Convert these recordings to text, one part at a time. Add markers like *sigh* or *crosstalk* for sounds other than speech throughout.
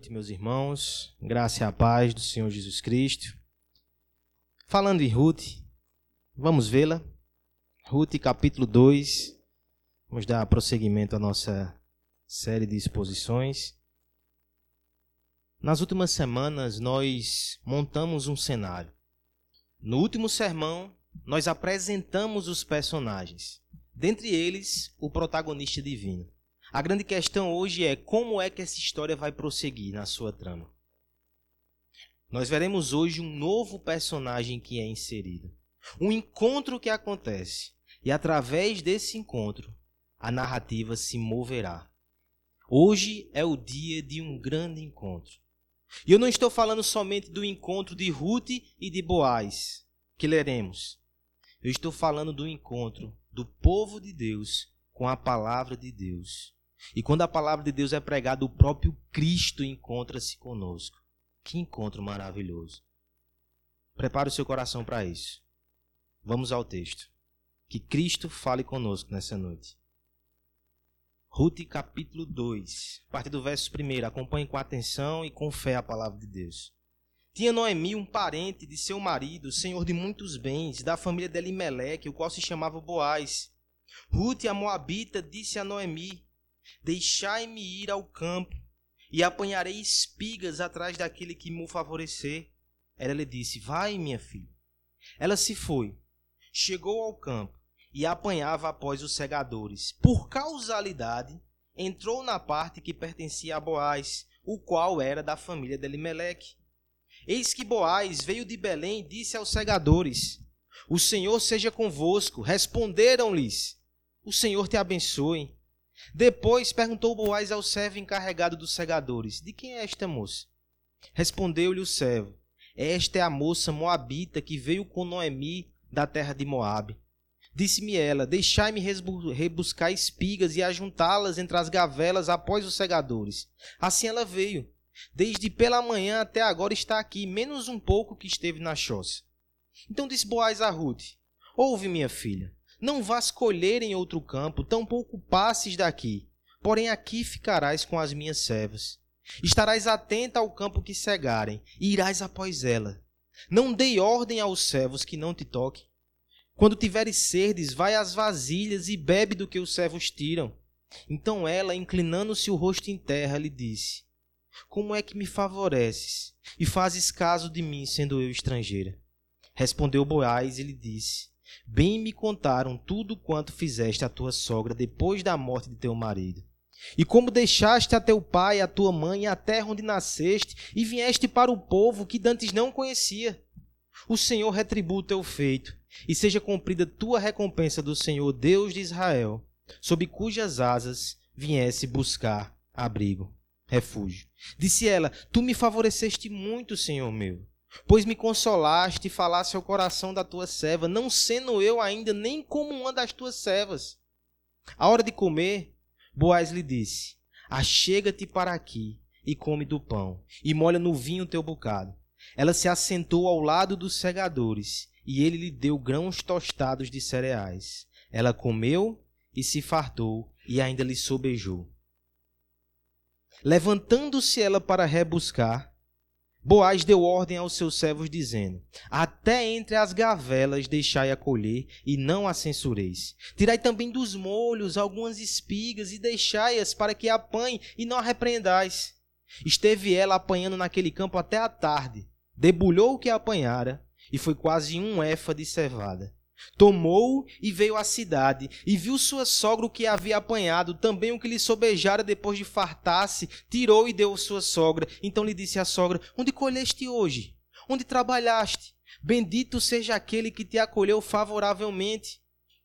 noite, meus irmãos. Graça e a paz do Senhor Jesus Cristo. Falando em Ruth, vamos vê-la. Ruth, capítulo 2. Vamos dar prosseguimento à nossa série de exposições. Nas últimas semanas, nós montamos um cenário. No último sermão, nós apresentamos os personagens. Dentre eles, o protagonista divino. A grande questão hoje é como é que essa história vai prosseguir na sua trama. Nós veremos hoje um novo personagem que é inserido. Um encontro que acontece. E através desse encontro, a narrativa se moverá. Hoje é o dia de um grande encontro. E eu não estou falando somente do encontro de Ruth e de Boaz, que leremos. Eu estou falando do encontro do povo de Deus com a palavra de Deus. E quando a palavra de Deus é pregada, o próprio Cristo encontra-se conosco. Que encontro maravilhoso. Prepare o seu coração para isso. Vamos ao texto. Que Cristo fale conosco nessa noite. Ruth capítulo 2, a partir do verso 1. Acompanhe com atenção e com fé a palavra de Deus. Tinha Noemi um parente de seu marido, senhor de muitos bens, da família de Elimeleque, o qual se chamava Boaz. Ruth, a moabita, disse a Noemi: Deixai-me ir ao campo, e apanharei espigas atrás daquele que me favorecer. Ela lhe disse: Vai, minha filha. Ela se foi, chegou ao campo e apanhava após os segadores. Por causalidade, entrou na parte que pertencia a Boaz, o qual era da família de Elimeleque. Eis que Boaz veio de Belém e disse aos segadores: O Senhor seja convosco. Responderam-lhes: O Senhor te abençoe. Depois perguntou Boaz ao servo encarregado dos segadores: De quem é esta moça? Respondeu-lhe o servo: Esta é a moça moabita que veio com Noemi da terra de Moabe. Disse-me ela: Deixai-me rebuscar espigas e ajuntá-las entre as gavelas após os segadores. Assim ela veio. Desde pela manhã até agora está aqui, menos um pouco que esteve na choça. Então disse Boaz a Ruth: Ouve, minha filha. Não vás colher em outro campo, tampouco passes daqui. Porém aqui ficarás com as minhas servas. Estarás atenta ao campo que cegarem, e irás após ela. Não dei ordem aos servos que não te toquem. Quando tiveres serdes, vai às vasilhas e bebe do que os servos tiram. Então ela, inclinando-se o rosto em terra, lhe disse: Como é que me favoreces e fazes caso de mim, sendo eu estrangeira? Respondeu Boaz e lhe disse: Bem me contaram tudo quanto fizeste à tua sogra depois da morte de teu marido. E como deixaste a teu pai, a tua mãe, a terra onde nasceste, e vieste para o povo que dantes não conhecia. O Senhor retribua o teu feito, e seja cumprida tua recompensa do Senhor, Deus de Israel, sob cujas asas viesse buscar abrigo, refúgio. Disse ela: Tu me favoreceste muito, Senhor meu Pois me consolaste e falaste ao coração da tua serva, não sendo eu ainda nem como uma das tuas servas. A hora de comer, Boaz lhe disse: Achega-te para aqui e come do pão, e molha no vinho teu bocado. Ela se assentou ao lado dos segadores, e ele lhe deu grãos tostados de cereais. Ela comeu e se fartou, e ainda lhe sobejou. Levantando-se ela para rebuscar, Boaz deu ordem aos seus servos, dizendo: Até entre as gavelas deixai a colher, e não a censureis. Tirai também dos molhos algumas espigas, e deixai-as para que apanhe, e não a repreendais. Esteve ela apanhando naquele campo até a tarde, debulhou o que apanhara, e foi quase um éfa de cevada. Tomou e veio à cidade, e viu sua sogra o que havia apanhado, também o que lhe sobejara depois de fartar-se, tirou e deu sua sogra. Então lhe disse a sogra: Onde colheste hoje? Onde trabalhaste? Bendito seja aquele que te acolheu favoravelmente.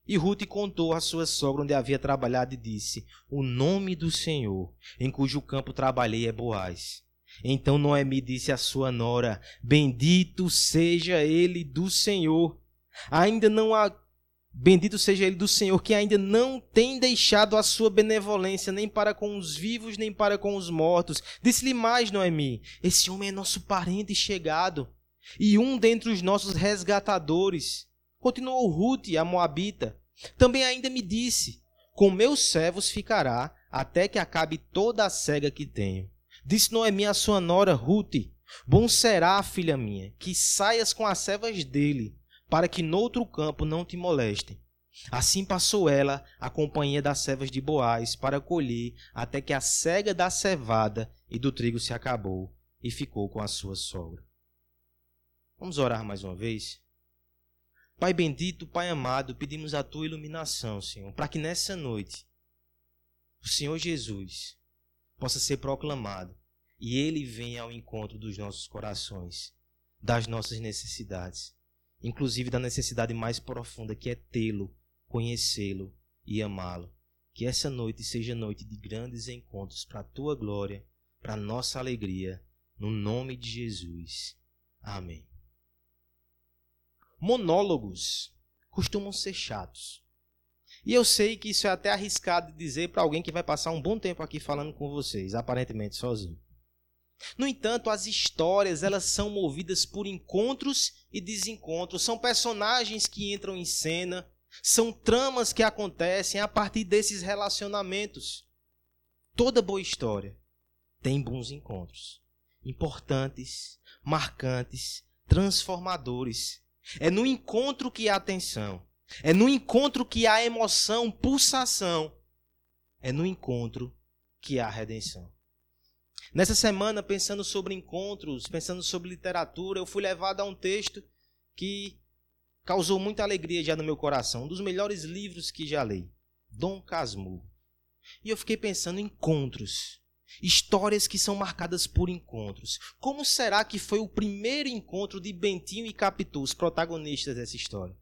E Ruth contou à sua sogra onde havia trabalhado e disse: O nome do Senhor, em cujo campo trabalhei, é Boaz. Então Noemi disse à sua nora: Bendito seja ele do Senhor Ainda não há Bendito seja ele do Senhor, que ainda não tem deixado a sua benevolência, nem para com os vivos, nem para com os mortos. Disse-lhe mais, Noemi: Esse homem é nosso parente chegado, e um dentre os nossos resgatadores. Continuou Ruth, a Moabita. Também ainda me disse: Com meus servos ficará, até que acabe toda a cega que tenho. Disse Noemi a sua nora Ruth: Bom será, filha minha, que saias com as servas dele, para que noutro campo não te molestem. Assim passou ela a companhia das servas de Boaz para colher, até que a cega da cevada e do trigo se acabou, e ficou com a sua sogra. Vamos orar mais uma vez? Pai bendito, Pai amado, pedimos a tua iluminação, Senhor, para que nessa noite o Senhor Jesus possa ser proclamado e ele venha ao encontro dos nossos corações, das nossas necessidades, inclusive da necessidade mais profunda que é tê-lo, conhecê-lo e amá-lo. Que essa noite seja noite de grandes encontros para a tua glória, para a nossa alegria, no nome de Jesus. Amém. Monólogos costumam ser chatos. E eu sei que isso é até arriscado de dizer para alguém que vai passar um bom tempo aqui falando com vocês, aparentemente sozinho. No entanto, as histórias, elas são movidas por encontros e desencontros, são personagens que entram em cena, são tramas que acontecem a partir desses relacionamentos. Toda boa história tem bons encontros, importantes, marcantes, transformadores. É no encontro que há tensão. É no encontro que há emoção, pulsação. É no encontro que há redenção. Nessa semana, pensando sobre encontros, pensando sobre literatura, eu fui levado a um texto que causou muita alegria já no meu coração, um dos melhores livros que já li, Dom Casmurro. E eu fiquei pensando em encontros, histórias que são marcadas por encontros. Como será que foi o primeiro encontro de Bentinho e Capitu, os protagonistas dessa história?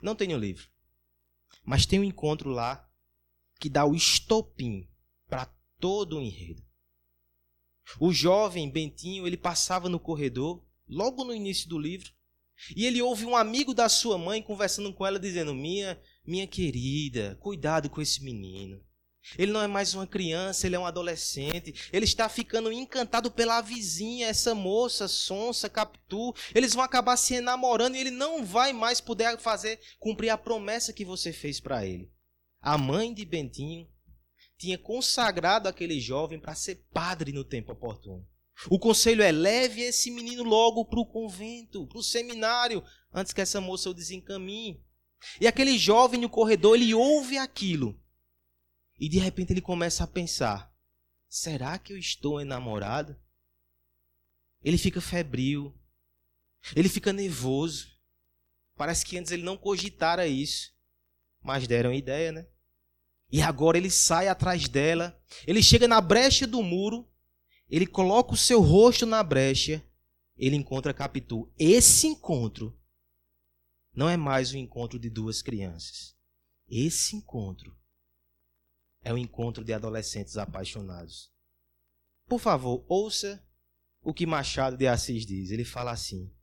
Não tenho livro, mas tem um encontro lá que dá o estopim para todo o enredo. O jovem Bentinho, ele passava no corredor, logo no início do livro, e ele ouve um amigo da sua mãe conversando com ela, dizendo: Minha, minha querida, cuidado com esse menino. Ele não é mais uma criança, ele é um adolescente. Ele está ficando encantado pela vizinha, essa moça, Sonsa, Capitu. Eles vão acabar se enamorando e ele não vai mais poder fazer cumprir a promessa que você fez para ele. A mãe de Bentinho tinha consagrado aquele jovem para ser padre no tempo oportuno. O conselho é: leve esse menino logo para o convento, para o seminário, antes que essa moça o desencaminhe. E aquele jovem no corredor, ele ouve aquilo. E de repente ele começa a pensar: será que eu estou enamorado? Ele fica febril. Ele fica nervoso. Parece que antes ele não cogitara isso. Mas deram ideia, né? E agora ele sai atrás dela, ele chega na brecha do muro, ele coloca o seu rosto na brecha, ele encontra Capitu. Esse encontro não é mais o encontro de duas crianças. Esse encontro é o encontro de adolescentes apaixonados. Por favor, ouça o que Machado de Assis diz. Ele fala assim: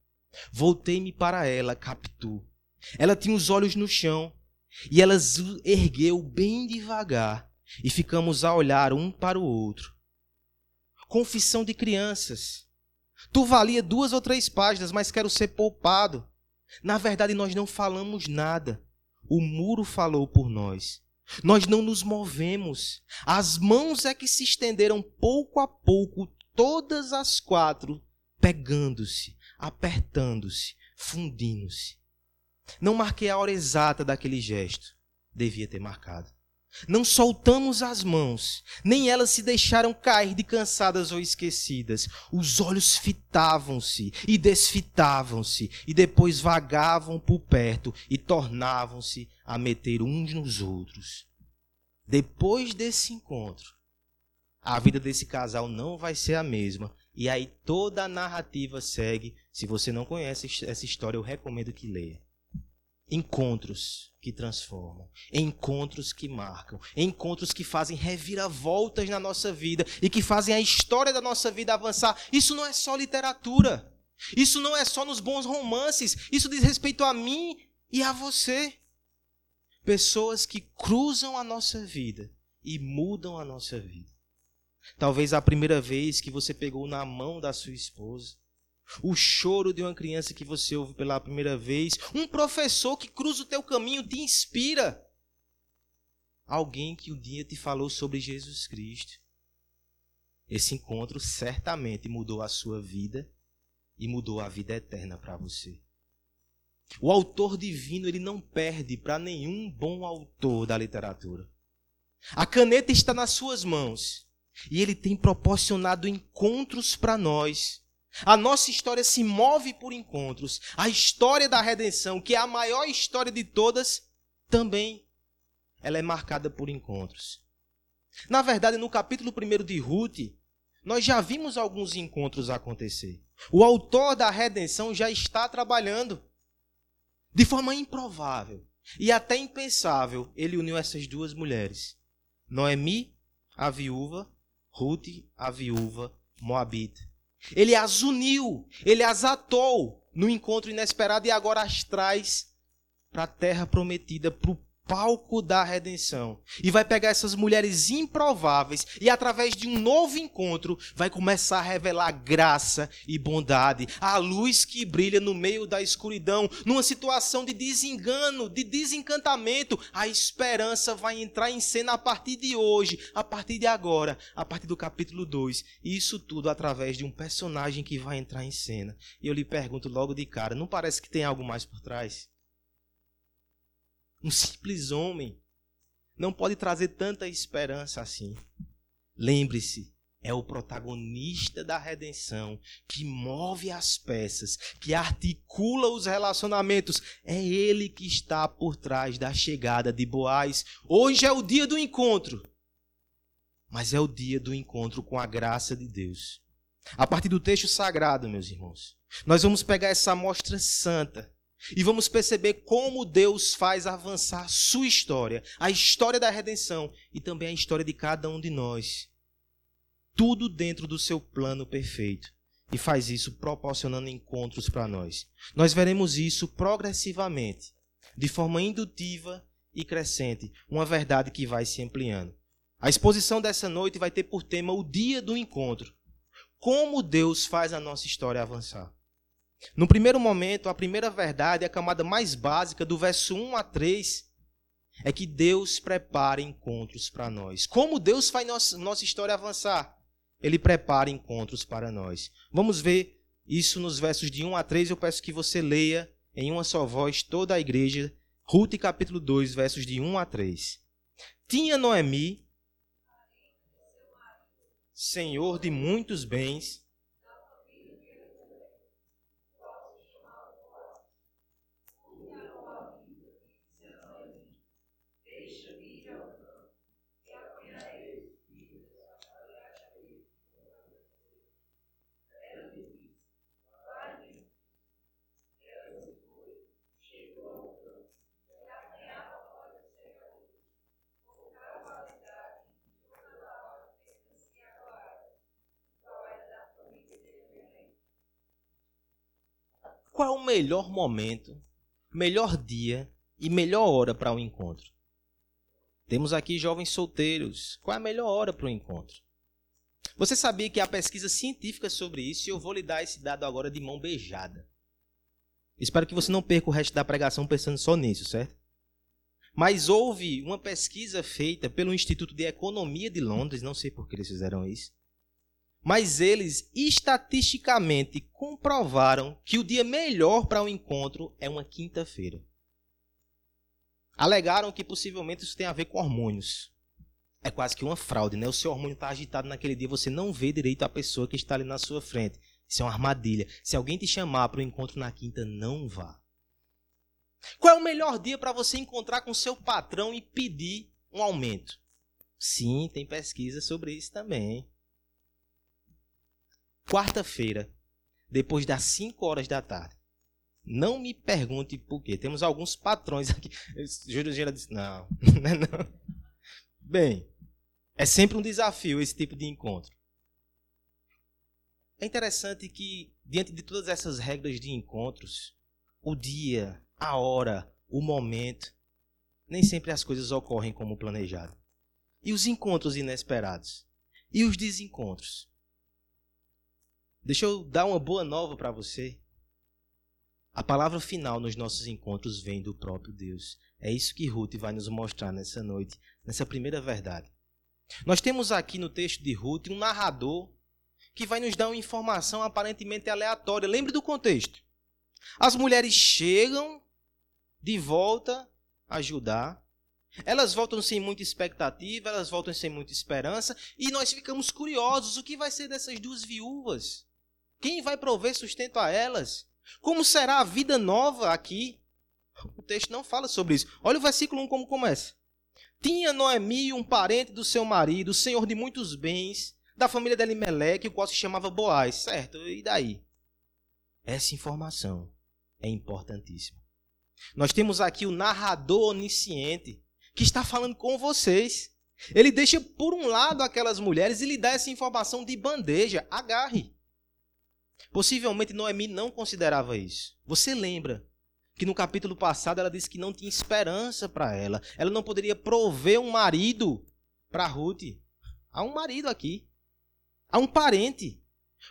Voltei-me para ela, Capitu. Ela tinha os olhos no chão e ela ergueu bem devagar e ficamos a olhar um para o outro. Confissão de crianças. Tu valia duas ou três páginas, mas quero ser poupado. Na verdade, nós não falamos nada. O muro falou por nós. Nós não nos movemos. As mãos é que se estenderam pouco a pouco, todas as quatro, pegando-se, apertando-se, fundindo-se. Não marquei a hora exata daquele gesto. Devia ter marcado. Não soltamos as mãos, nem elas se deixaram cair de cansadas ou esquecidas. Os olhos fitavam-se e desfitavam-se, e depois vagavam por perto e tornavam-se a meter uns nos outros. Depois desse encontro, a vida desse casal não vai ser a mesma. E aí toda a narrativa segue. Se você não conhece essa história, eu recomendo que leia encontros que transformam, encontros que marcam, encontros que fazem reviravoltas na nossa vida e que fazem a história da nossa vida avançar. Isso não é só literatura. Isso não é só nos bons romances. Isso diz respeito a mim e a você. Pessoas que cruzam a nossa vida e mudam a nossa vida. Talvez a primeira vez que você pegou na mão da sua esposa, o choro de uma criança que você ouve pela primeira vez, um professor que cruza o teu caminho te inspira. Alguém que um dia te falou sobre Jesus Cristo. esse encontro certamente mudou a sua vida e mudou a vida eterna para você. O autor divino ele não perde para nenhum bom autor da literatura. A caneta está nas suas mãos e ele tem proporcionado encontros para nós. A nossa história se move por encontros. A história da redenção, que é a maior história de todas, também ela é marcada por encontros. Na verdade, no capítulo 1 de Ruth, nós já vimos alguns encontros acontecer. O autor da redenção já está trabalhando. De forma improvável e até impensável, ele uniu essas duas mulheres. Noemi, a viúva, Ruth, a viúva Moabita. Ele as uniu, ele as atou no encontro inesperado e agora as traz para a terra prometida, para o palco da redenção. E vai pegar essas mulheres improváveis e, através de um novo encontro, vai começar a revelar graça e bondade. A luz que brilha no meio da escuridão, numa situação de desengano, de desencantamento. A esperança vai entrar em cena a partir de hoje, a partir de agora, a partir do capítulo 2. E isso tudo através de um personagem que vai entrar em cena. E eu lhe pergunto logo de cara: não parece que tem algo mais por trás? Um simples homem, não pode trazer tanta esperança assim. Lembre-se, é o protagonista da redenção que move as peças, que articula os relacionamentos. É ele que está por trás da chegada de Boaz. Hoje é o dia do encontro, mas é o dia do encontro com a graça de Deus. A partir do texto sagrado, meus irmãos, nós vamos pegar essa amostra santa e vamos perceber como Deus faz avançar sua história, a história da redenção e também a história de cada um de nós. Tudo dentro do seu plano perfeito. E faz isso proporcionando encontros para nós. Nós veremos isso progressivamente, de forma indutiva e crescente, uma verdade que vai se ampliando. A exposição dessa noite vai ter por tema o dia do encontro. Como Deus faz a nossa história avançar. No primeiro momento, a primeira verdade, a camada mais básica, do verso 1 a 3, é que Deus prepara encontros para nós. Como Deus faz nossa, história avançar? Ele prepara encontros para nós. Vamos ver isso nos versos de 1 a 3. Eu peço que você leia em uma só voz toda a igreja. Ruth capítulo 2, versos de 1 a 3. Tinha Noemi, senhor de muitos bens, Qual é o melhor momento, melhor dia e melhor hora para o um encontro? Temos aqui jovens solteiros. Qual é a melhor hora para o um encontro? Você sabia que há pesquisa científica sobre isso e eu vou lhe dar esse dado agora de mão beijada. Espero que você não perca o resto da pregação pensando só nisso, certo? Mas houve uma pesquisa feita pelo Instituto de Economia de Londres, não sei por que eles fizeram isso, mas eles estatisticamente comprovaram que o dia melhor para o um encontro é uma quinta-feira. Alegaram que possivelmente isso tem a ver com hormônios. É quase que uma fraude, né? O seu hormônio está agitado naquele dia, você não vê direito a pessoa que está ali na sua frente. Isso é uma armadilha. Se alguém te chamar para o um encontro na quinta, não vá. Qual é o melhor dia para você encontrar com seu patrão e pedir um aumento? Sim, tem pesquisa sobre isso também quarta-feira, depois das 5 horas da tarde. Não me pergunte por quê. Temos alguns patrões aqui. Júlio Gera disse: não, *laughs* não é não. Bem, é sempre um desafio esse tipo de encontro. É interessante que, diante de todas essas regras de encontros, o dia, a hora, o momento, nem sempre as coisas ocorrem como planejado. E os encontros inesperados? E os desencontros? Deixa eu dar uma boa nova para você. A palavra final nos nossos encontros vem do próprio Deus. É isso que Ruth vai nos mostrar nessa noite, nessa primeira verdade. Nós temos aqui no texto de Ruth um narrador que vai nos dar uma informação aparentemente aleatória. Lembre do contexto. As mulheres chegam de volta a Judá. Elas voltam sem muita expectativa, elas voltam sem muita esperança, e nós ficamos curiosos: o que vai ser dessas duas viúvas? Quem vai prover sustento a elas? Como será a vida nova aqui? O texto não fala sobre isso. Olha o versículo 1 como começa. Tinha Noemi um parente do seu marido, senhor de muitos bens, da família de Elimelec, o qual se chamava Boaz. Certo, e daí? Essa informação é importantíssima. Nós temos aqui o narrador onisciente que está falando com vocês. Ele deixa por um lado aquelas mulheres e lhe dá essa informação de bandeja. Agarre. Possivelmente Noemi não considerava isso. Você lembra que no capítulo passado ela disse que não tinha esperança para ela. Ela não poderia prover um marido para Ruth. Há um marido aqui. Há um parente.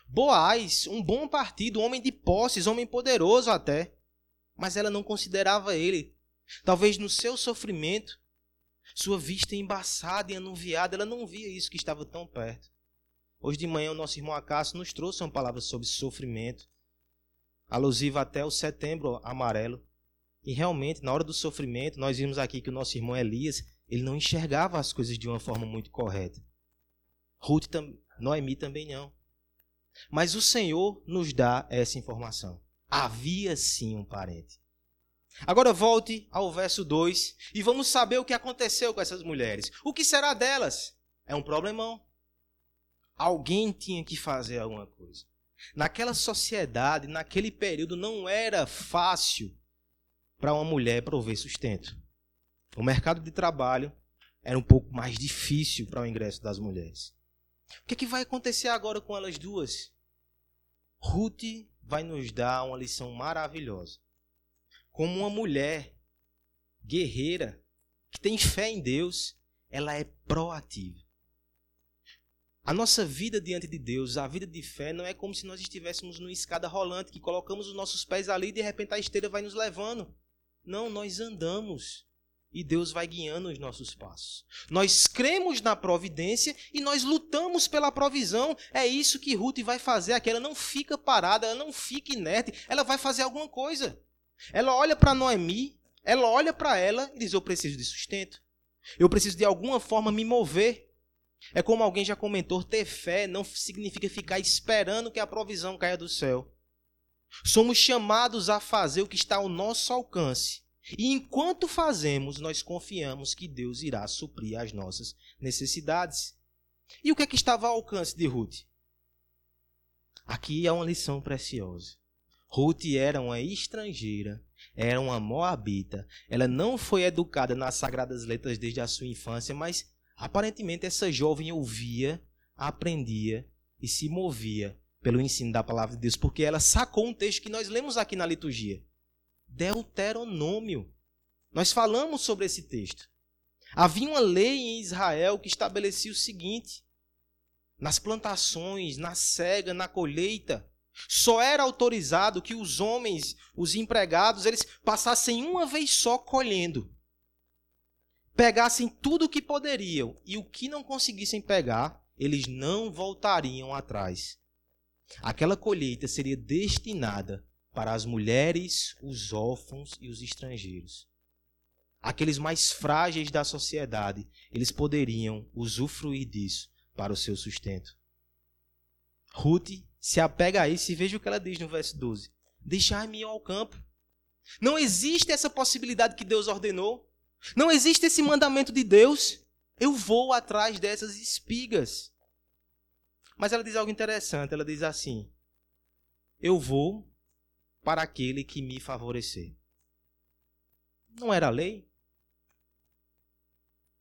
Boaz, um bom partido, homem de posses, homem poderoso até. Mas ela não considerava ele. Talvez no seu sofrimento, sua vista embaçada e anuviada, ela não via isso que estava tão perto. Hoje de manhã o nosso irmão Acácio nos trouxe uma palavra sobre sofrimento, alusiva até o setembro amarelo. E realmente, na hora do sofrimento, nós vimos aqui que o nosso irmão Elias, ele não enxergava as coisas de uma forma muito correta. Ruth, Noemi também não. Mas o Senhor nos dá essa informação. Havia sim um parente. Agora volte ao verso 2 e vamos saber o que aconteceu com essas mulheres. O que será delas? É um problemão. Alguém tinha que fazer alguma coisa. Naquela sociedade, naquele período, não era fácil para uma mulher prover sustento. O mercado de trabalho era um pouco mais difícil para o ingresso das mulheres. O que, é que vai acontecer agora com elas duas? Ruth vai nos dar uma lição maravilhosa como uma mulher guerreira que tem fé em Deus, ela é proativa. A nossa vida diante de Deus, a vida de fé, não é como se nós estivéssemos numa escada rolante, que colocamos os nossos pés ali e de repente a esteira vai nos levando. Não, nós andamos e Deus vai guiando os nossos passos. Nós cremos na providência e nós lutamos pela provisão. É isso que Ruth vai fazer aqui. Ela não fica parada, ela não fica inerte, ela vai fazer alguma coisa. Ela olha para Noemi, ela olha para ela e diz: Eu preciso de sustento. Eu preciso de alguma forma me mover. É como alguém já comentou: ter fé não significa ficar esperando que a provisão caia do céu. Somos chamados a fazer o que está ao nosso alcance. E enquanto fazemos, nós confiamos que Deus irá suprir as nossas necessidades. E o que é que estava ao alcance de Ruth? Aqui é uma lição preciosa. Ruth era uma estrangeira, era uma moabita. Ela não foi educada nas sagradas letras desde a sua infância, mas aparentemente essa jovem ouvia, aprendia e se movia pelo ensino da palavra de Deus, porque ela sacou um texto que nós lemos aqui na liturgia. Deuteronômio. Nós falamos sobre esse texto. Havia uma lei em Israel que estabelecia o seguinte: nas plantações, na cega, na colheita, só era autorizado que os homens, os empregados, eles passassem uma vez só colhendo. Pegassem tudo o que poderiam e o que não conseguissem pegar, eles não voltariam atrás. Aquela colheita seria destinada para as mulheres, os órfãos e os estrangeiros. Aqueles mais frágeis da sociedade, eles poderiam usufruir disso para o seu sustento. Ruth se apega a isso e veja o que ela diz no verso 12: Deixar-me ao campo. Não existe essa possibilidade que Deus ordenou. Não existe esse mandamento de Deus. Eu vou atrás dessas espigas. Mas ela diz algo interessante. Ela diz assim: Eu vou para aquele que me favorecer. Não era a lei?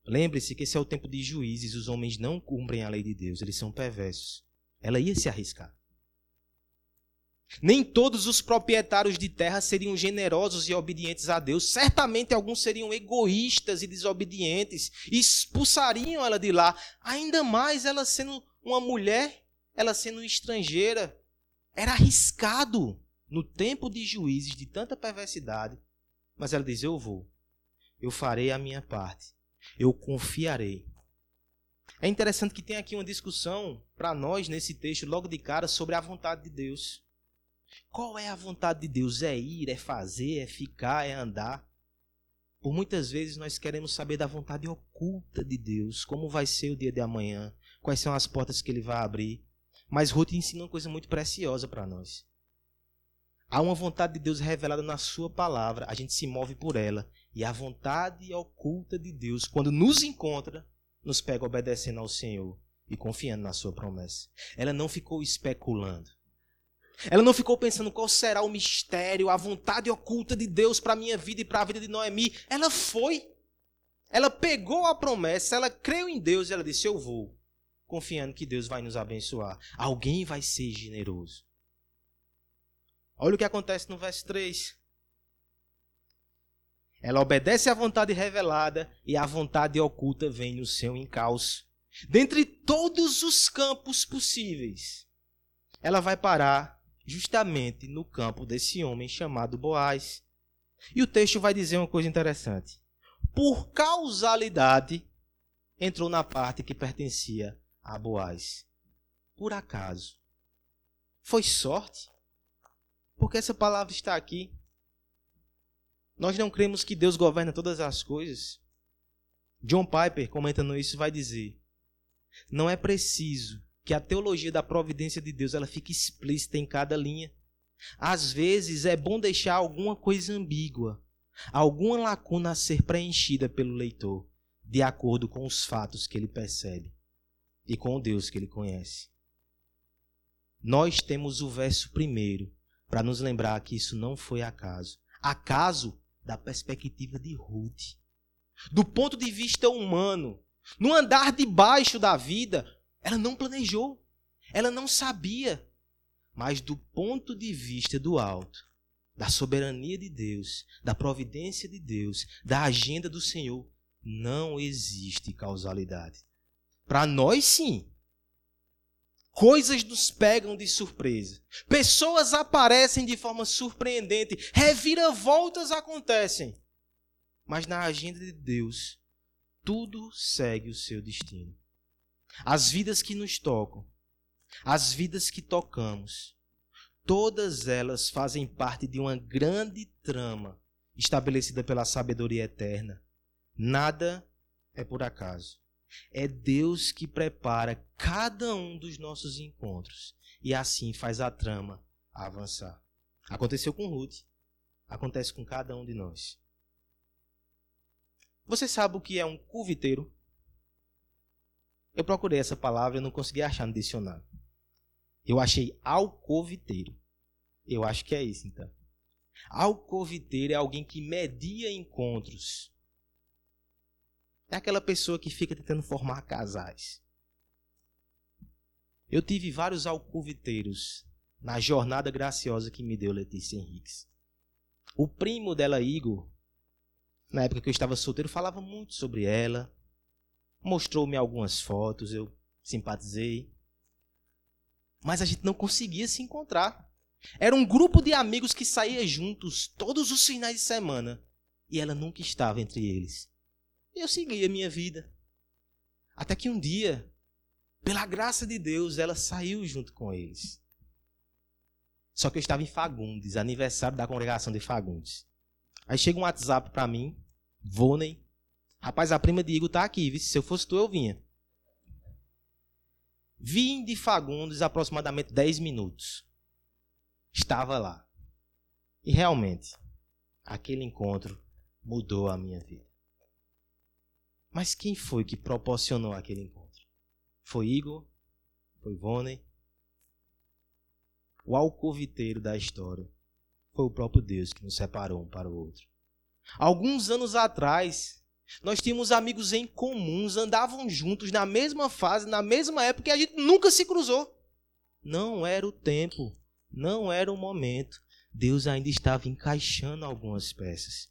Lembre-se que esse é o tempo de juízes. Os homens não cumprem a lei de Deus. Eles são perversos. Ela ia se arriscar. Nem todos os proprietários de terra seriam generosos e obedientes a Deus. Certamente alguns seriam egoístas e desobedientes e expulsariam ela de lá. Ainda mais ela sendo uma mulher, ela sendo estrangeira. Era arriscado no tempo de juízes de tanta perversidade. Mas ela diz: Eu vou, eu farei a minha parte, eu confiarei. É interessante que tem aqui uma discussão para nós nesse texto, logo de cara, sobre a vontade de Deus. Qual é a vontade de Deus? É ir, é fazer, é ficar, é andar? Por muitas vezes nós queremos saber da vontade oculta de Deus, como vai ser o dia de amanhã, quais são as portas que ele vai abrir. Mas Ruth ensina uma coisa muito preciosa para nós. Há uma vontade de Deus revelada na Sua palavra, a gente se move por ela. E a vontade oculta de Deus, quando nos encontra, nos pega obedecendo ao Senhor e confiando na Sua promessa. Ela não ficou especulando. Ela não ficou pensando qual será o mistério, a vontade oculta de Deus para a minha vida e para a vida de Noemi. Ela foi. Ela pegou a promessa, ela creu em Deus e ela disse: Eu vou, confiando que Deus vai nos abençoar. Alguém vai ser generoso. Olha o que acontece no verso 3. Ela obedece à vontade revelada e a vontade oculta vem no seu encalço. Dentre todos os campos possíveis, ela vai parar justamente no campo desse homem chamado Boaz. E o texto vai dizer uma coisa interessante. Por causalidade, entrou na parte que pertencia a Boaz. Por acaso. Foi sorte? Porque essa palavra está aqui. Nós não cremos que Deus governa todas as coisas. John Piper, comentando isso, vai dizer: Não é preciso que a teologia da providência de Deus ela fique explícita em cada linha. Às vezes é bom deixar alguma coisa ambígua, alguma lacuna a ser preenchida pelo leitor, de acordo com os fatos que ele percebe e com o Deus que ele conhece. Nós temos o verso primeiro para nos lembrar que isso não foi acaso. Acaso da perspectiva de Ruth. Do ponto de vista humano, no andar debaixo da vida, ela não planejou, ela não sabia. Mas do ponto de vista do alto, da soberania de Deus, da providência de Deus, da agenda do Senhor, não existe causalidade. Para nós, sim. Coisas nos pegam de surpresa. Pessoas aparecem de forma surpreendente. Reviravoltas acontecem. Mas na agenda de Deus, tudo segue o seu destino. As vidas que nos tocam, as vidas que tocamos, todas elas fazem parte de uma grande trama estabelecida pela sabedoria eterna. Nada é por acaso. É Deus que prepara cada um dos nossos encontros e assim faz a trama avançar. Aconteceu com Ruth, acontece com cada um de nós. Você sabe o que é um cuviteiro? Eu procurei essa palavra e não consegui achar no dicionário. Eu achei alcoviteiro. Eu acho que é isso, então. Alcoviteiro é alguém que media encontros. É aquela pessoa que fica tentando formar casais. Eu tive vários alcoviteiros na jornada graciosa que me deu Letícia Henriques. O primo dela, Igor, na época que eu estava solteiro, falava muito sobre ela mostrou-me algumas fotos, eu simpatizei. Mas a gente não conseguia se encontrar. Era um grupo de amigos que saía juntos todos os finais de semana. E ela nunca estava entre eles. Eu seguia a minha vida. Até que um dia, pela graça de Deus, ela saiu junto com eles. Só que eu estava em Fagundes, aniversário da congregação de Fagundes. Aí chega um WhatsApp para mim, Vônei, Rapaz, a prima de Igor tá aqui, se eu fosse tu, eu vinha. Vim de Fagundes aproximadamente 10 minutos. Estava lá. E realmente, aquele encontro mudou a minha vida. Mas quem foi que proporcionou aquele encontro? Foi Igor? Foi Vone? O alcoviteiro da história foi o próprio Deus que nos separou um para o outro. Alguns anos atrás, nós tínhamos amigos em comuns, andavam juntos na mesma fase, na mesma época e a gente nunca se cruzou. Não era o tempo, não era o momento. Deus ainda estava encaixando algumas peças.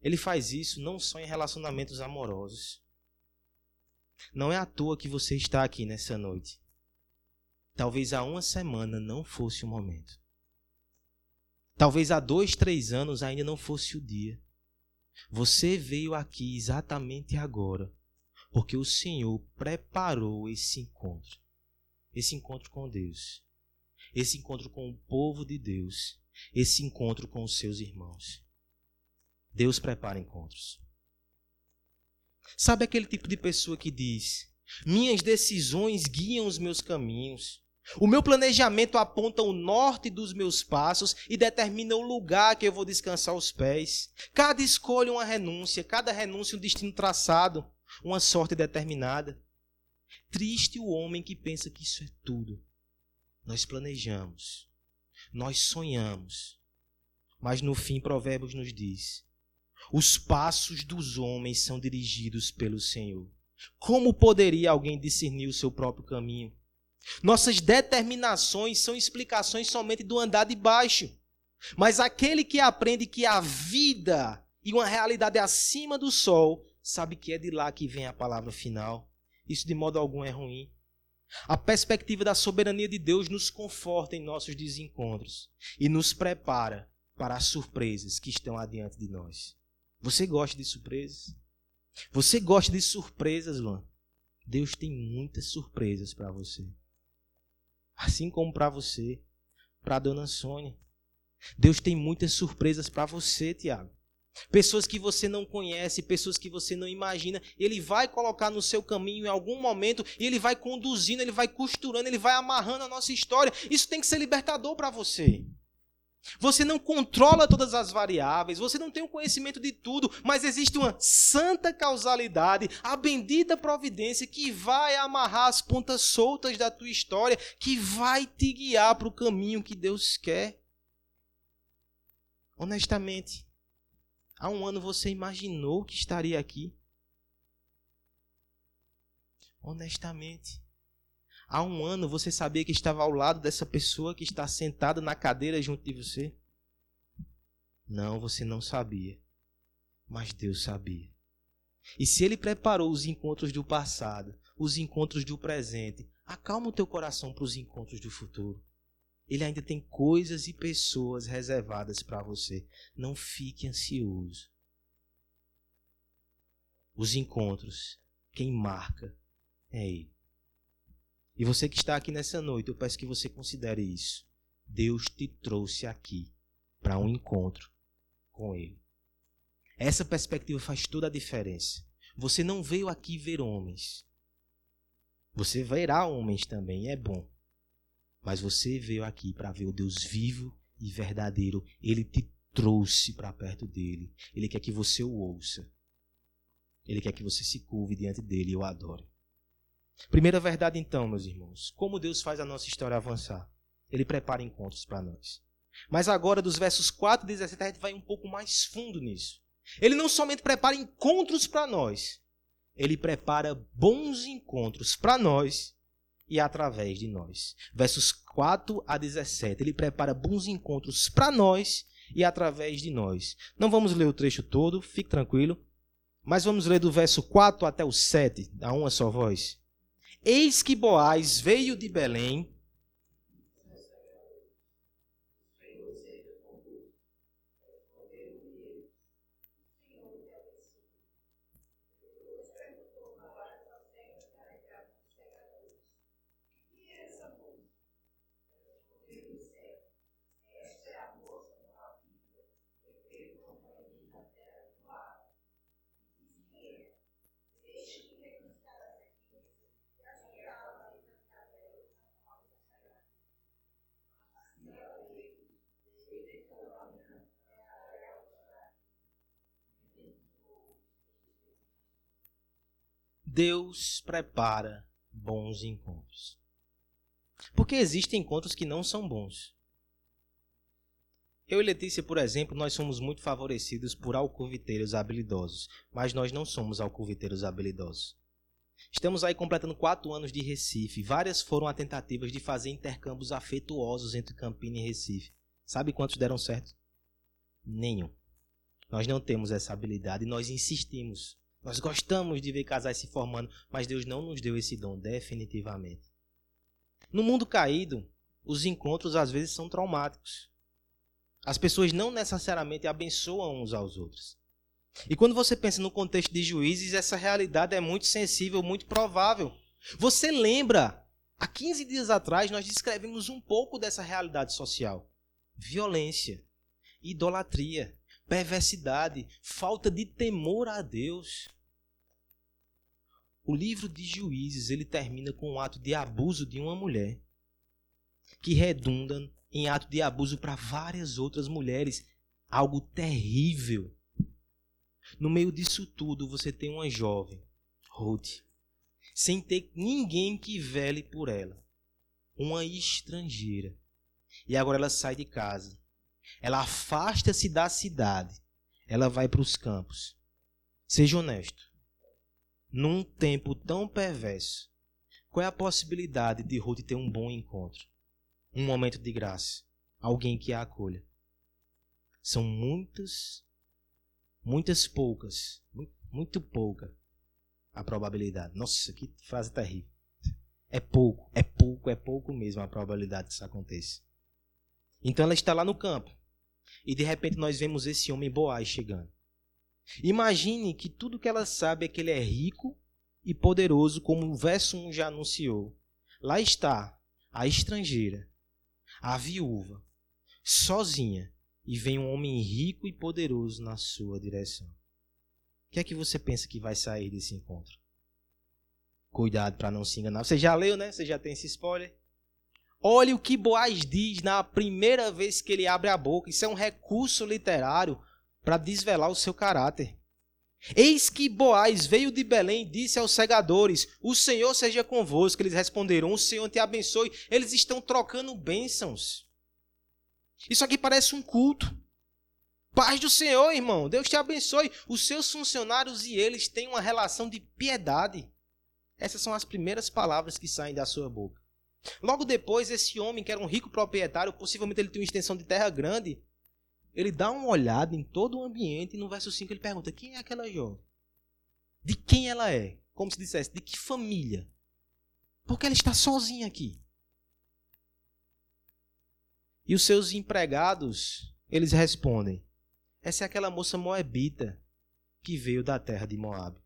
Ele faz isso não só em relacionamentos amorosos. Não é à toa que você está aqui nessa noite. Talvez há uma semana não fosse o momento. Talvez há dois, três anos ainda não fosse o dia. Você veio aqui exatamente agora, Porque o Senhor preparou esse encontro. Esse encontro com Deus. Esse encontro com o povo de Deus. Esse encontro com os seus irmãos. Deus prepara encontros. Sabe aquele tipo de pessoa que diz: Minhas decisões guiam os meus caminhos. O meu planejamento aponta o norte dos meus passos e determina o lugar que eu vou descansar os pés. Cada escolha uma renúncia, cada renúncia um destino traçado, uma sorte determinada. Triste o homem que pensa que isso é tudo. Nós planejamos, nós sonhamos, mas no fim Provérbios nos diz: os passos dos homens são dirigidos pelo Senhor. Como poderia alguém discernir o seu próprio caminho? Nossas determinações são explicações somente do andar de baixo. Mas aquele que aprende que a vida e uma realidade acima do sol sabe que é de lá que vem a palavra final. Isso de modo algum é ruim. A perspectiva da soberania de Deus nos conforta em nossos desencontros e nos prepara para as surpresas que estão adiante de nós. Você gosta de surpresas? Você gosta de surpresas, Luan? Deus tem muitas surpresas para você. Assim como para você, para dona Sônia. Deus tem muitas surpresas para você, Tiago. Pessoas que você não conhece, pessoas que você não imagina, ele vai colocar no seu caminho em algum momento e ele vai conduzindo, ele vai costurando, ele vai amarrando a nossa história. Isso tem que ser libertador para você. Você não controla todas as variáveis, você não tem o conhecimento de tudo, mas existe uma santa causalidade, a bendita providência que vai amarrar as pontas soltas da tua história, que vai te guiar para o caminho que Deus quer. Honestamente, há um ano você imaginou que estaria aqui? Honestamente, Há um ano você sabia que estava ao lado dessa pessoa que está sentada na cadeira junto de você? Não, você não sabia. Mas Deus sabia. E se Ele preparou os encontros do passado, os encontros do presente, acalma o teu coração para os encontros do futuro. Ele ainda tem coisas e pessoas reservadas para você. Não fique ansioso. Os encontros, quem marca é Ele. E você que está aqui nessa noite, eu peço que você considere isso. Deus te trouxe aqui para um encontro com Ele. Essa perspectiva faz toda a diferença. Você não veio aqui ver homens. Você verá homens também, é bom. Mas você veio aqui para ver o Deus vivo e verdadeiro. Ele te trouxe para perto dele. Ele quer que você o ouça. Ele quer que você se curve diante dele e o adore. Primeira verdade, então, meus irmãos: como Deus faz a nossa história avançar? Ele prepara encontros para nós. Mas agora, dos versos 4 e 17, a gente vai um pouco mais fundo nisso. Ele não somente prepara encontros para nós, ele prepara bons encontros para nós e através de nós. Versos 4 a 17, ele prepara bons encontros para nós e através de nós. Não vamos ler o trecho todo, fique tranquilo, mas vamos ler do verso 4 até o 7, a uma só voz. Eis que Boaz veio de Belém Deus prepara bons encontros. Porque existem encontros que não são bons. Eu e Letícia, por exemplo, nós somos muito favorecidos por alcoviteiros habilidosos, mas nós não somos alcoviteiros habilidosos. Estamos aí completando quatro anos de Recife. Várias foram as tentativas de fazer intercâmbios afetuosos entre Campina e Recife. Sabe quantos deram certo? Nenhum. Nós não temos essa habilidade e nós insistimos nós gostamos de ver casais se formando, mas Deus não nos deu esse dom definitivamente. No mundo caído, os encontros às vezes são traumáticos. As pessoas não necessariamente abençoam uns aos outros. E quando você pensa no contexto de juízes, essa realidade é muito sensível, muito provável. Você lembra, há 15 dias atrás, nós descrevemos um pouco dessa realidade social: violência, idolatria, perversidade, falta de temor a Deus. O livro de Juízes, ele termina com um ato de abuso de uma mulher que redunda em ato de abuso para várias outras mulheres, algo terrível. No meio disso tudo, você tem uma jovem, Ruth, sem ter ninguém que vele por ela, uma estrangeira. E agora ela sai de casa. Ela afasta-se da cidade. Ela vai para os campos. Seja honesto num tempo tão perverso, qual é a possibilidade de Ruth ter um bom encontro? Um momento de graça. Alguém que a acolha. São muitas, muitas poucas, muito pouca a probabilidade. Nossa, que frase terrível. É pouco, é pouco, é pouco mesmo a probabilidade que isso aconteça. Então ela está lá no campo. E de repente nós vemos esse homem Boaz chegando. Imagine que tudo que ela sabe é que ele é rico e poderoso, como o verso 1 já anunciou. Lá está a estrangeira, a viúva, sozinha, e vem um homem rico e poderoso na sua direção. O que é que você pensa que vai sair desse encontro? Cuidado para não se enganar. Você já leu, né? Você já tem esse spoiler? Olhe o que Boaz diz na primeira vez que ele abre a boca. Isso é um recurso literário para desvelar o seu caráter. Eis que Boaz veio de Belém e disse aos segadores: O Senhor seja convosco. Eles responderam: O Senhor te abençoe. Eles estão trocando bênçãos. Isso aqui parece um culto. Paz do Senhor, irmão. Deus te abençoe. Os seus funcionários e eles têm uma relação de piedade. Essas são as primeiras palavras que saem da sua boca. Logo depois, esse homem, que era um rico proprietário, possivelmente ele tinha uma extensão de terra grande, ele dá uma olhada em todo o ambiente e no verso 5 ele pergunta: quem é aquela jovem? De quem ela é? Como se dissesse, de que família? Porque ela está sozinha aqui. E os seus empregados, eles respondem: essa é aquela moça moabita que veio da terra de Moab.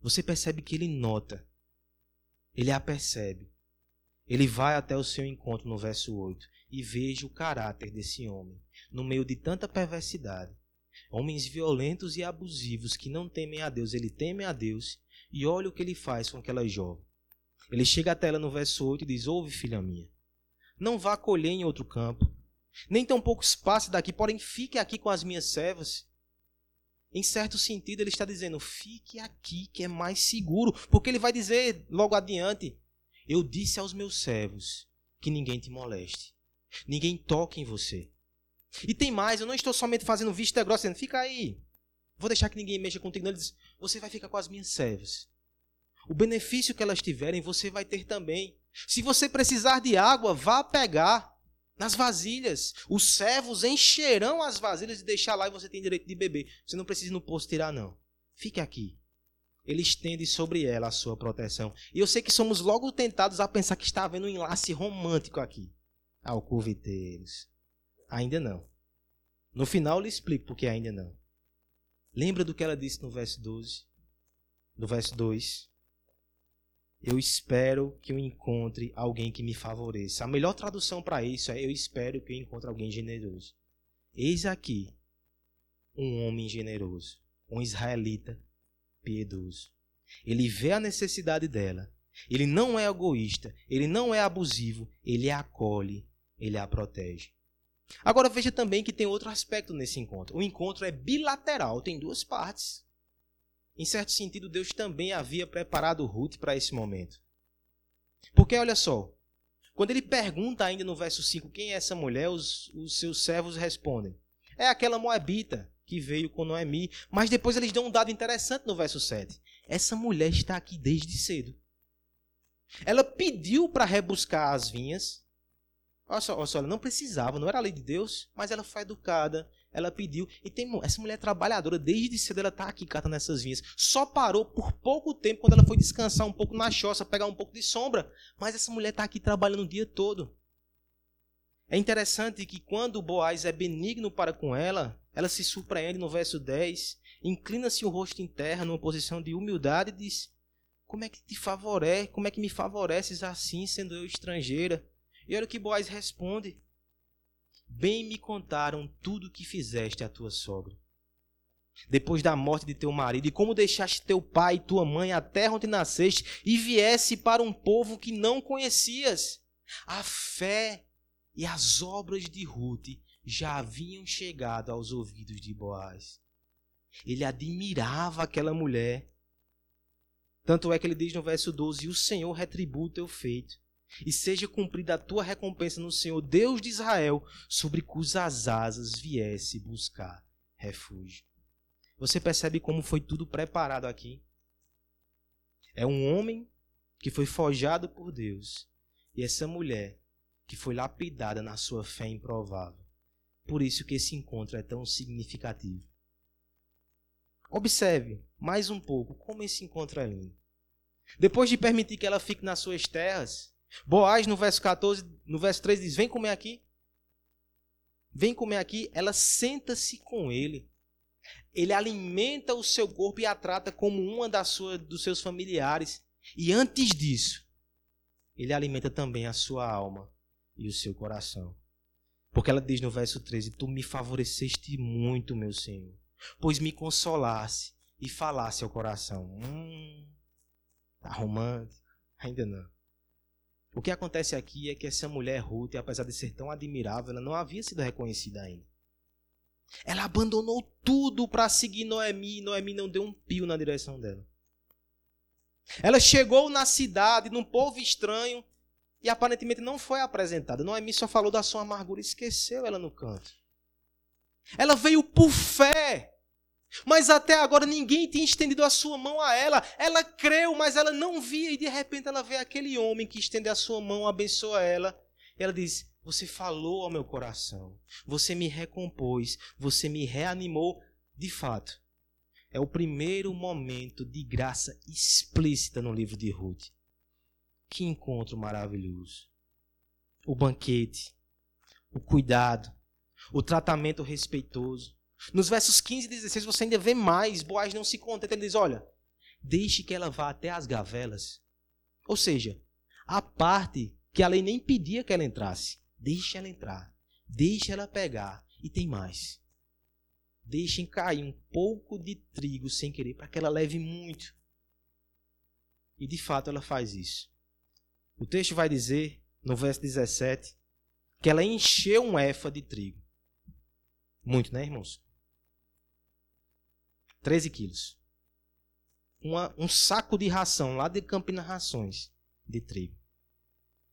Você percebe que ele nota, ele a percebe. Ele vai até o seu encontro no verso 8 e veja o caráter desse homem, no meio de tanta perversidade. Homens violentos e abusivos que não temem a Deus, ele teme a Deus e olha o que ele faz com aquela jovem. Ele chega até ela no verso 8 e diz: Ouve, filha minha, não vá colher em outro campo, nem tampouco espaço daqui, porém fique aqui com as minhas servas. Em certo sentido, ele está dizendo: fique aqui, que é mais seguro, porque ele vai dizer logo adiante: Eu disse aos meus servos que ninguém te moleste. Ninguém toca em você. E tem mais, eu não estou somente fazendo vista grossa, dizendo, fica aí. Vou deixar que ninguém mexa contigo. Não, ele diz, você vai ficar com as minhas servas. O benefício que elas tiverem, você vai ter também. Se você precisar de água, vá pegar nas vasilhas. Os servos encherão as vasilhas e deixar lá e você tem direito de beber. Você não precisa ir no posto tirar, não. Fique aqui. Ele estende sobre ela a sua proteção. E eu sei que somos logo tentados a pensar que está havendo um enlace romântico aqui alcoviteiros. Ainda não. No final eu lhe explico porque ainda não. Lembra do que ela disse no verso 12? No verso 2? Eu espero que eu encontre alguém que me favoreça. A melhor tradução para isso é: Eu espero que eu encontre alguém generoso. Eis aqui um homem generoso, um israelita piedoso. Ele vê a necessidade dela. Ele não é egoísta, ele não é abusivo, ele a acolhe, ele a protege. Agora veja também que tem outro aspecto nesse encontro. O encontro é bilateral, tem duas partes. Em certo sentido, Deus também havia preparado Ruth para esse momento. Porque olha só, quando ele pergunta ainda no verso 5 quem é essa mulher, os, os seus servos respondem: É aquela moabita que veio com Noemi. Mas depois eles dão um dado interessante no verso 7. Essa mulher está aqui desde cedo. Ela pediu para rebuscar as vinhas Olha só, olha só, ela não precisava, não era a lei de Deus, mas ela foi educada, ela pediu. E tem essa mulher é trabalhadora, desde cedo ela está aqui catando essas vinhas. Só parou por pouco tempo quando ela foi descansar um pouco na choça, pegar um pouco de sombra. Mas essa mulher está aqui trabalhando o dia todo. É interessante que quando Boaz é benigno para com ela, ela se surpreende no verso 10, inclina-se o rosto em terra numa posição de humildade e diz: Como é que te favorece, como é que me favoreces assim, sendo eu estrangeira? E olha o que Boaz responde: Bem me contaram tudo o que fizeste à tua sogra. Depois da morte de teu marido, e como deixaste teu pai e tua mãe, a terra onde nasceste, e viesse para um povo que não conhecias. A fé e as obras de Ruth já haviam chegado aos ouvidos de Boaz. Ele admirava aquela mulher. Tanto é que ele diz no verso 12: E o Senhor retribua o teu feito e seja cumprida a tua recompensa no Senhor, Deus de Israel, sobre cujas asas viesse buscar refúgio. Você percebe como foi tudo preparado aqui? É um homem que foi forjado por Deus e essa mulher que foi lapidada na sua fé improvável. Por isso que esse encontro é tão significativo. Observe mais um pouco como esse encontro é lindo. Depois de permitir que ela fique nas suas terras, Boaz, no verso 14, no verso 3, diz: Vem comer aqui. Vem comer aqui. Ela senta-se com ele. Ele alimenta o seu corpo e a trata como uma das sua, dos seus familiares. E antes disso, ele alimenta também a sua alma e o seu coração. Porque ela diz no verso 13: Tu me favoreceste muito, meu Senhor, pois me consolasse e falasse ao coração. Hum, tá romântico? Ainda não. O que acontece aqui é que essa mulher Ruth, apesar de ser tão admirável, ela não havia sido reconhecida ainda. Ela abandonou tudo para seguir Noemi e Noemi não deu um pio na direção dela. Ela chegou na cidade, num povo estranho, e aparentemente não foi apresentada. Noemi só falou da sua amargura e esqueceu ela no canto. Ela veio por fé. Mas até agora ninguém tinha estendido a sua mão a ela. Ela creu, mas ela não via. E de repente ela vê aquele homem que estende a sua mão, abençoa ela. E ela diz: Você falou ao meu coração. Você me recompôs. Você me reanimou. De fato, é o primeiro momento de graça explícita no livro de Ruth. Que encontro maravilhoso! O banquete, o cuidado, o tratamento respeitoso nos versos 15 e 16 você ainda vê mais. Boaz não se contenta. Ele diz: Olha, deixe que ela vá até as gavelas. Ou seja, a parte que a lei nem pedia que ela entrasse. Deixe ela entrar. Deixe ela pegar. E tem mais. Deixem cair um pouco de trigo sem querer, para que ela leve muito. E de fato ela faz isso. O texto vai dizer, no verso 17, que ela encheu um efa de trigo. Muito, né, irmãos? 13 quilos. Uma, um saco de ração lá de Campina Rações de trigo.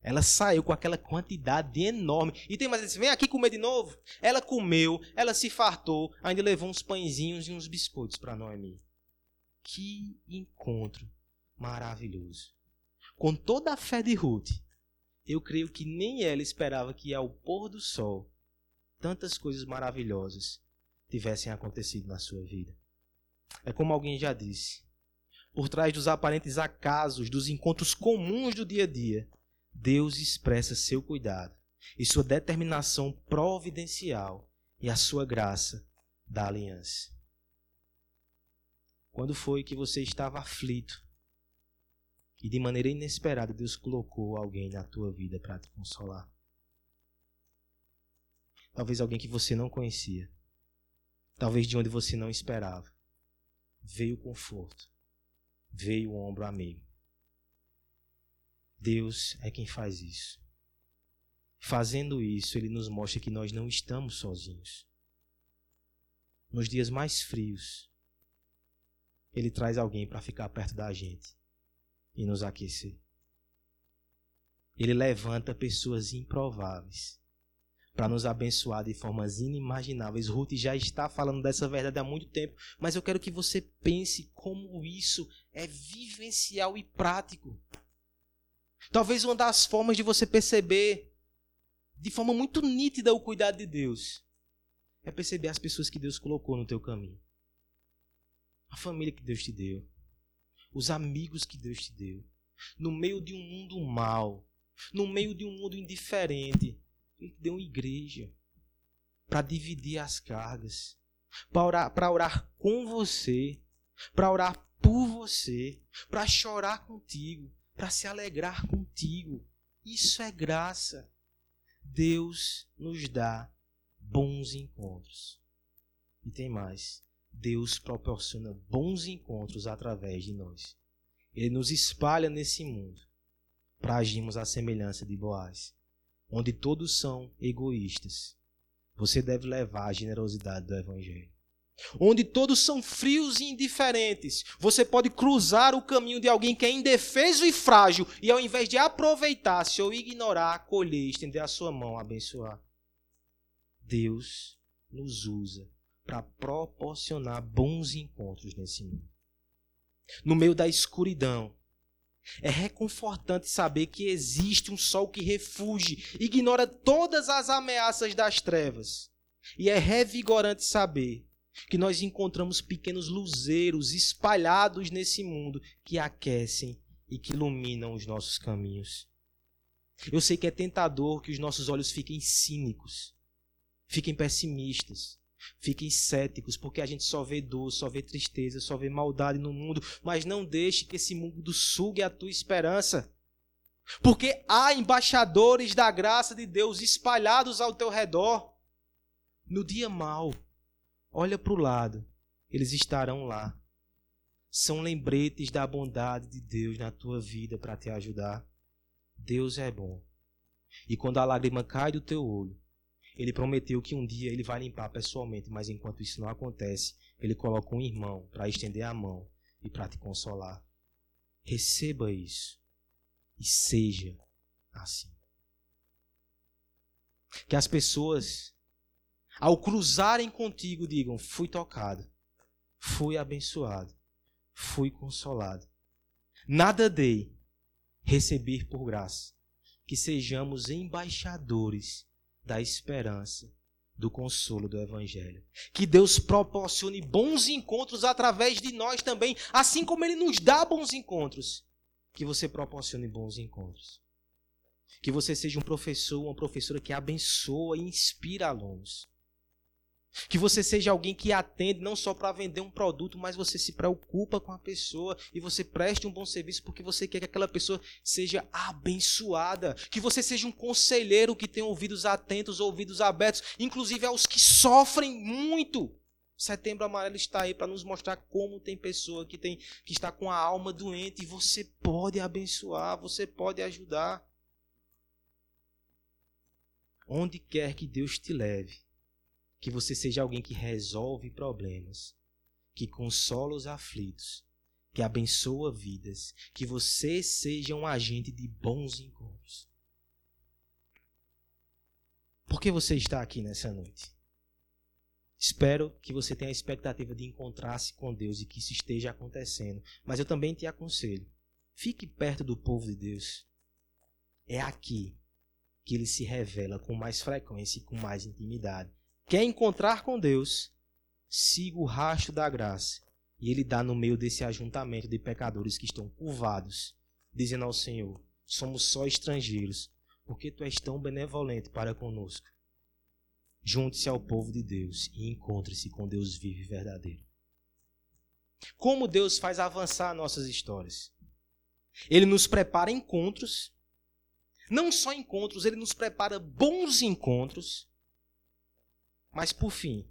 Ela saiu com aquela quantidade enorme. E tem mais esse, vem aqui comer de novo. Ela comeu, ela se fartou, ainda levou uns pãezinhos e uns biscoitos para Noemi. Que encontro maravilhoso. Com toda a fé de Ruth, eu creio que nem ela esperava que ao pôr do sol tantas coisas maravilhosas tivessem acontecido na sua vida. É como alguém já disse. Por trás dos aparentes acasos, dos encontros comuns do dia a dia, Deus expressa seu cuidado e sua determinação providencial e a sua graça da aliança. Quando foi que você estava aflito e de maneira inesperada Deus colocou alguém na tua vida para te consolar? Talvez alguém que você não conhecia, talvez de onde você não esperava veio o conforto, veio o ombro amigo. Deus é quem faz isso. Fazendo isso, Ele nos mostra que nós não estamos sozinhos. Nos dias mais frios, Ele traz alguém para ficar perto da gente e nos aquecer. Ele levanta pessoas improváveis para nos abençoar de formas inimagináveis. Ruth já está falando dessa verdade há muito tempo, mas eu quero que você pense como isso é vivencial e prático. Talvez uma das formas de você perceber de forma muito nítida o cuidado de Deus é perceber as pessoas que Deus colocou no teu caminho. A família que Deus te deu, os amigos que Deus te deu, no meio de um mundo mal, no meio de um mundo indiferente, ele deu uma igreja para dividir as cargas. para orar, para orar com você, para orar por você, para chorar contigo, para se alegrar contigo. Isso é graça. Deus nos dá bons encontros. E tem mais. Deus proporciona bons encontros através de nós. Ele nos espalha nesse mundo para agirmos à semelhança de Boaz, onde todos são egoístas. Você deve levar a generosidade do Evangelho. Onde todos são frios e indiferentes, você pode cruzar o caminho de alguém que é indefeso e frágil, e ao invés de aproveitar-se ou ignorar, acolher, estender a sua mão, abençoar. Deus nos usa para proporcionar bons encontros nesse mundo. No meio da escuridão, é reconfortante saber que existe um sol que refuge, ignora todas as ameaças das trevas. E é revigorante saber que nós encontramos pequenos luzeiros espalhados nesse mundo que aquecem e que iluminam os nossos caminhos. Eu sei que é tentador que os nossos olhos fiquem cínicos, fiquem pessimistas, fiquem céticos, porque a gente só vê dor, só vê tristeza, só vê maldade no mundo, mas não deixe que esse mundo sugue a tua esperança. Porque há embaixadores da graça de Deus espalhados ao teu redor. No dia mau, olha para o lado, eles estarão lá. São lembretes da bondade de Deus na tua vida para te ajudar. Deus é bom. E quando a lágrima cai do teu olho, ele prometeu que um dia ele vai limpar pessoalmente, mas enquanto isso não acontece, ele coloca um irmão para estender a mão e para te consolar. Receba isso e seja assim. Que as pessoas ao cruzarem contigo, digam: fui tocado, fui abençoado, fui consolado. Nada dei, receber por graça. Que sejamos embaixadores da esperança, do consolo do Evangelho. Que Deus proporcione bons encontros através de nós também, assim como Ele nos dá bons encontros. Que você proporcione bons encontros. Que você seja um professor, uma professora que abençoa e inspira alunos. Que você seja alguém que atende não só para vender um produto, mas você se preocupa com a pessoa e você preste um bom serviço porque você quer que aquela pessoa seja abençoada. Que você seja um conselheiro que tem ouvidos atentos, ouvidos abertos, inclusive aos que sofrem muito. Setembro Amarelo está aí para nos mostrar como tem pessoa que tem que está com a alma doente e você pode abençoar, você pode ajudar. Onde quer que Deus te leve, que você seja alguém que resolve problemas, que consola os aflitos, que abençoa vidas, que você seja um agente de bons encontros. Por que você está aqui nessa noite? Espero que você tenha a expectativa de encontrar-se com Deus e que isso esteja acontecendo. Mas eu também te aconselho: fique perto do povo de Deus. É aqui que ele se revela com mais frequência e com mais intimidade quer encontrar com Deus, siga o rastro da graça. E ele dá no meio desse ajuntamento de pecadores que estão curvados, dizendo ao Senhor: Somos só estrangeiros, porque tu és tão benevolente para conosco. Junte-se ao povo de Deus e encontre-se com Deus vivo e verdadeiro. Como Deus faz avançar nossas histórias? Ele nos prepara encontros, não só encontros, ele nos prepara bons encontros mas por fim,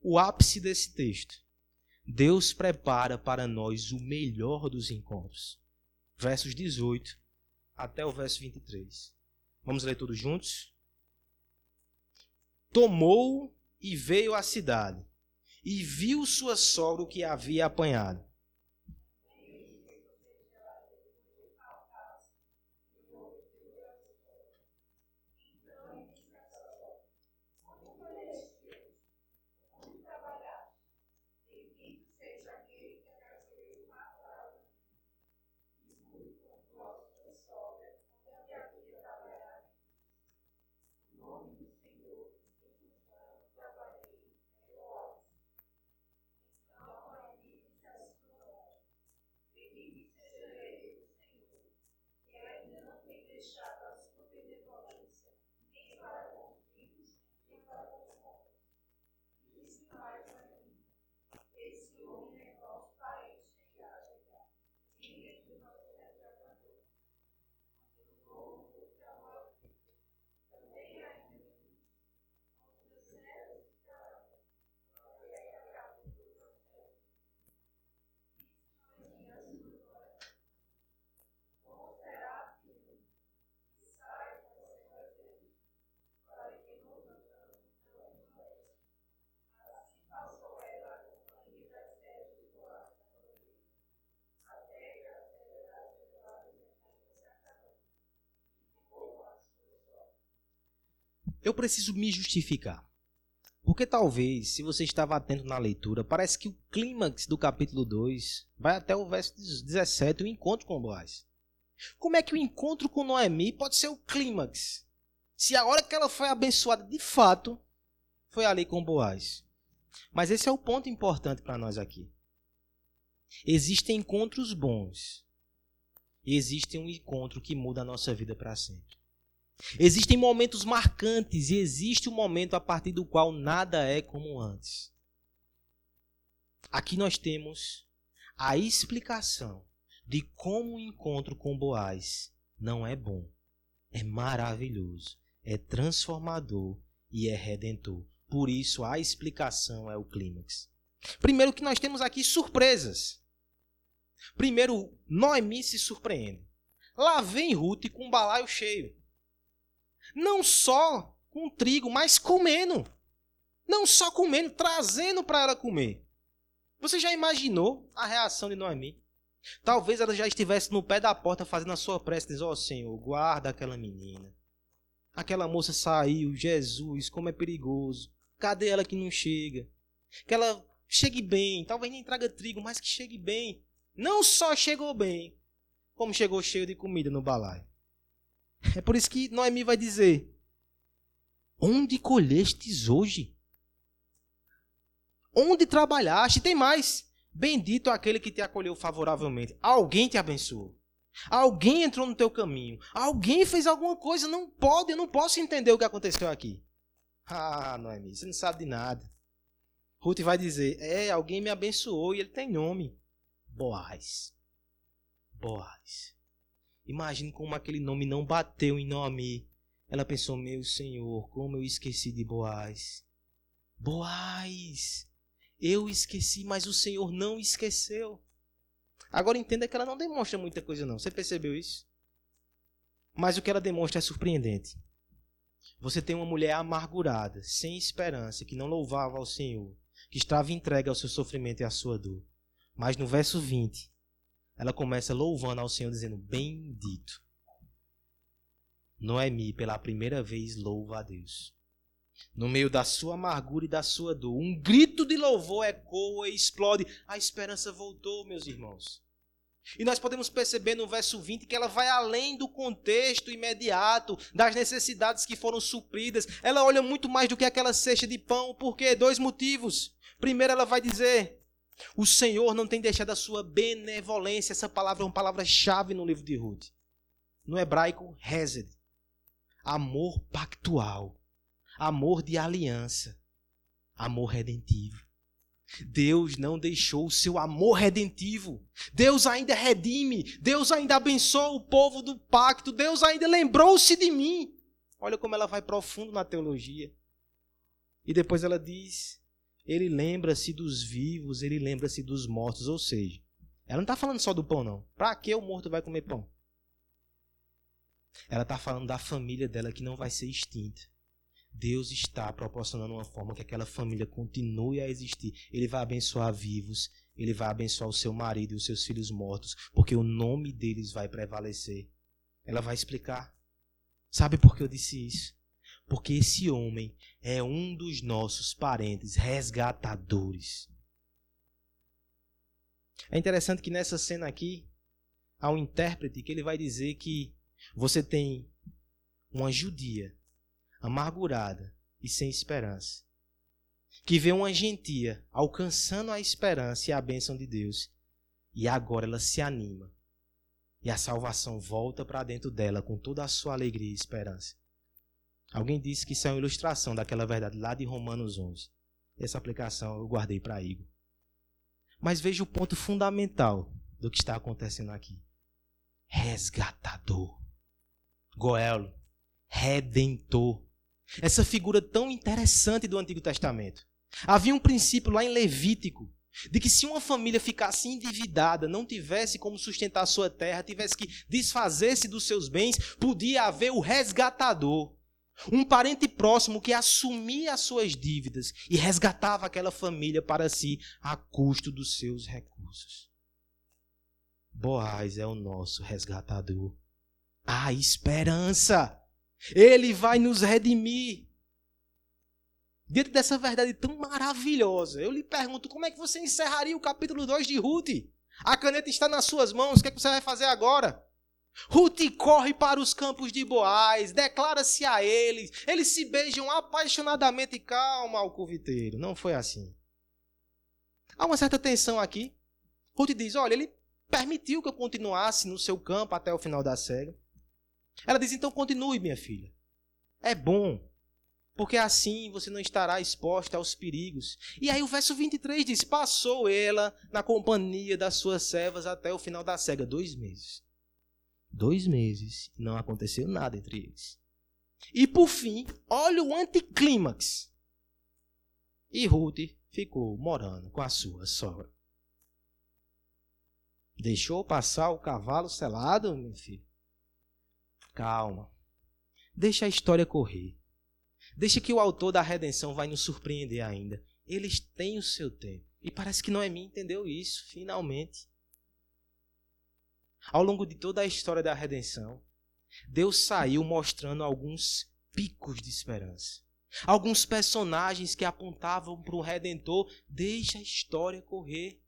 o ápice desse texto. Deus prepara para nós o melhor dos encontros. Versos 18 até o verso 23. Vamos ler todos juntos? Tomou e veio à cidade, e viu sua sogra que havia apanhado. Eu preciso me justificar. Porque talvez, se você estava atento na leitura, parece que o clímax do capítulo 2 vai até o verso 17, o encontro com Boaz. Como é que o encontro com Noemi pode ser o clímax? Se a hora que ela foi abençoada de fato foi ali com Boaz. Mas esse é o ponto importante para nós aqui. Existem encontros bons. E existe um encontro que muda a nossa vida para sempre. Existem momentos marcantes e existe um momento a partir do qual nada é como antes. Aqui nós temos a explicação de como o encontro com Boaz não é bom, é maravilhoso, é transformador e é redentor. Por isso a explicação é o clímax. Primeiro que nós temos aqui surpresas. Primeiro, Noemi se surpreende. Lá vem Ruth com um balaio cheio. Não só com trigo, mas comendo. Não só comendo, trazendo para ela comer. Você já imaginou a reação de Noemi? Talvez ela já estivesse no pé da porta fazendo a sua prece, diz: Ó oh, Senhor, guarda aquela menina. Aquela moça saiu, Jesus, como é perigoso. Cadê ela que não chega? Que ela chegue bem, talvez nem traga trigo, mas que chegue bem. Não só chegou bem, como chegou cheio de comida no balaio. É por isso que Noemi vai dizer: Onde colhestes hoje? Onde trabalhaste? Tem mais. Bendito aquele que te acolheu favoravelmente. Alguém te abençoou. Alguém entrou no teu caminho. Alguém fez alguma coisa. Não pode, eu não posso entender o que aconteceu aqui. Ah, Noemi, você não sabe de nada. Ruth vai dizer: É, alguém me abençoou e ele tem nome: Boaz. Boaz. Imagine como aquele nome não bateu em Noemi. Ela pensou: Meu Senhor, como eu esqueci de Boaz. Boaz. Eu esqueci, mas o Senhor não esqueceu. Agora entenda que ela não demonstra muita coisa, não. Você percebeu isso? Mas o que ela demonstra é surpreendente. Você tem uma mulher amargurada, sem esperança, que não louvava ao Senhor, que estava entregue ao seu sofrimento e à sua dor. Mas no verso 20, ela começa louvando ao Senhor, dizendo: Bendito. Noemi, pela primeira vez, louva a Deus. No meio da sua amargura e da sua dor, um grito de louvor ecoa e explode. A esperança voltou, meus irmãos. E nós podemos perceber no verso 20 que ela vai além do contexto imediato, das necessidades que foram supridas. Ela olha muito mais do que aquela cesta de pão. Por quê? Dois motivos. Primeiro, ela vai dizer: O Senhor não tem deixado a sua benevolência. Essa palavra é uma palavra-chave no livro de Ruth. No hebraico, hesed. Amor pactual amor de aliança, amor redentivo. Deus não deixou o seu amor redentivo. Deus ainda redime. Deus ainda abençoa o povo do pacto. Deus ainda lembrou-se de mim. Olha como ela vai profundo na teologia. E depois ela diz: Ele lembra-se dos vivos, ele lembra-se dos mortos. Ou seja, ela não está falando só do pão, não. Para que o morto vai comer pão? Ela está falando da família dela que não vai ser extinta. Deus está proporcionando uma forma que aquela família continue a existir. Ele vai abençoar vivos, ele vai abençoar o seu marido e os seus filhos mortos, porque o nome deles vai prevalecer. Ela vai explicar. Sabe por que eu disse isso? Porque esse homem é um dos nossos parentes resgatadores. É interessante que nessa cena aqui há um intérprete que ele vai dizer que você tem uma judia amargurada e sem esperança, que vê uma gentia alcançando a esperança e a bênção de Deus, e agora ela se anima, e a salvação volta para dentro dela com toda a sua alegria e esperança. Alguém disse que isso é uma ilustração daquela verdade lá de Romanos 11. Essa aplicação eu guardei para Igor. Mas veja o ponto fundamental do que está acontecendo aqui. Resgatador. Goelo, redentor essa figura tão interessante do Antigo Testamento. Havia um princípio lá em Levítico de que se uma família ficasse endividada, não tivesse como sustentar sua terra, tivesse que desfazer-se dos seus bens, podia haver o resgatador. Um parente próximo que assumia as suas dívidas e resgatava aquela família para si a custo dos seus recursos. Boaz é o nosso resgatador. A esperança. Ele vai nos redimir. diante dessa verdade tão maravilhosa, eu lhe pergunto como é que você encerraria o capítulo 2 de Ruth? A caneta está nas suas mãos, o que, é que você vai fazer agora? Ruth corre para os campos de Boaz, declara-se a eles, eles se beijam apaixonadamente. Calma, alcoviteiro, não foi assim. Há uma certa tensão aqui. Ruth diz: Olha, ele permitiu que eu continuasse no seu campo até o final da cega. Ela diz: Então continue, minha filha. É bom, porque assim você não estará exposta aos perigos. E aí o verso 23 diz: Passou ela na companhia das suas servas até o final da cega, dois meses. Dois meses e não aconteceu nada entre eles. E por fim, olha o anticlímax. E Ruth ficou morando com a sua sogra. Deixou passar o cavalo selado, meu filho? Calma. Deixa a história correr. Deixa que o autor da redenção vai nos surpreender ainda. Eles têm o seu tempo. E parece que não mim entendeu isso, finalmente. Ao longo de toda a história da redenção, Deus saiu mostrando alguns picos de esperança. Alguns personagens que apontavam para o Redentor, deixa a história correr.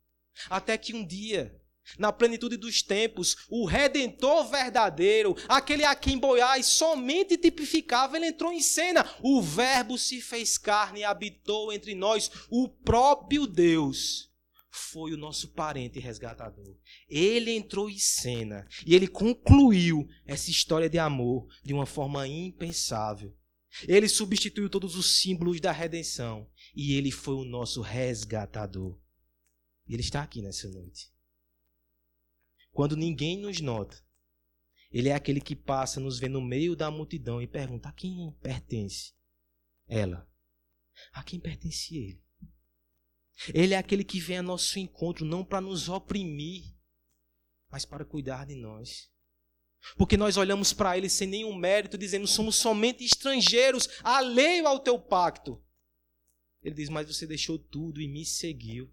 Até que um dia, na plenitude dos tempos, o Redentor verdadeiro, aquele a quem Boiás somente tipificava, ele entrou em cena. O Verbo se fez carne e habitou entre nós, o próprio Deus foi o nosso parente resgatador. Ele entrou em cena e ele concluiu essa história de amor de uma forma impensável. Ele substituiu todos os símbolos da redenção e ele foi o nosso resgatador. Ele está aqui nessa noite. Quando ninguém nos nota, ele é aquele que passa, nos vê no meio da multidão e pergunta: a quem pertence ela? A quem pertence ele? Ele é aquele que vem a nosso encontro não para nos oprimir, mas para cuidar de nós. Porque nós olhamos para ele sem nenhum mérito, dizendo: somos somente estrangeiros, alheio ao teu pacto. Ele diz: Mas você deixou tudo e me seguiu.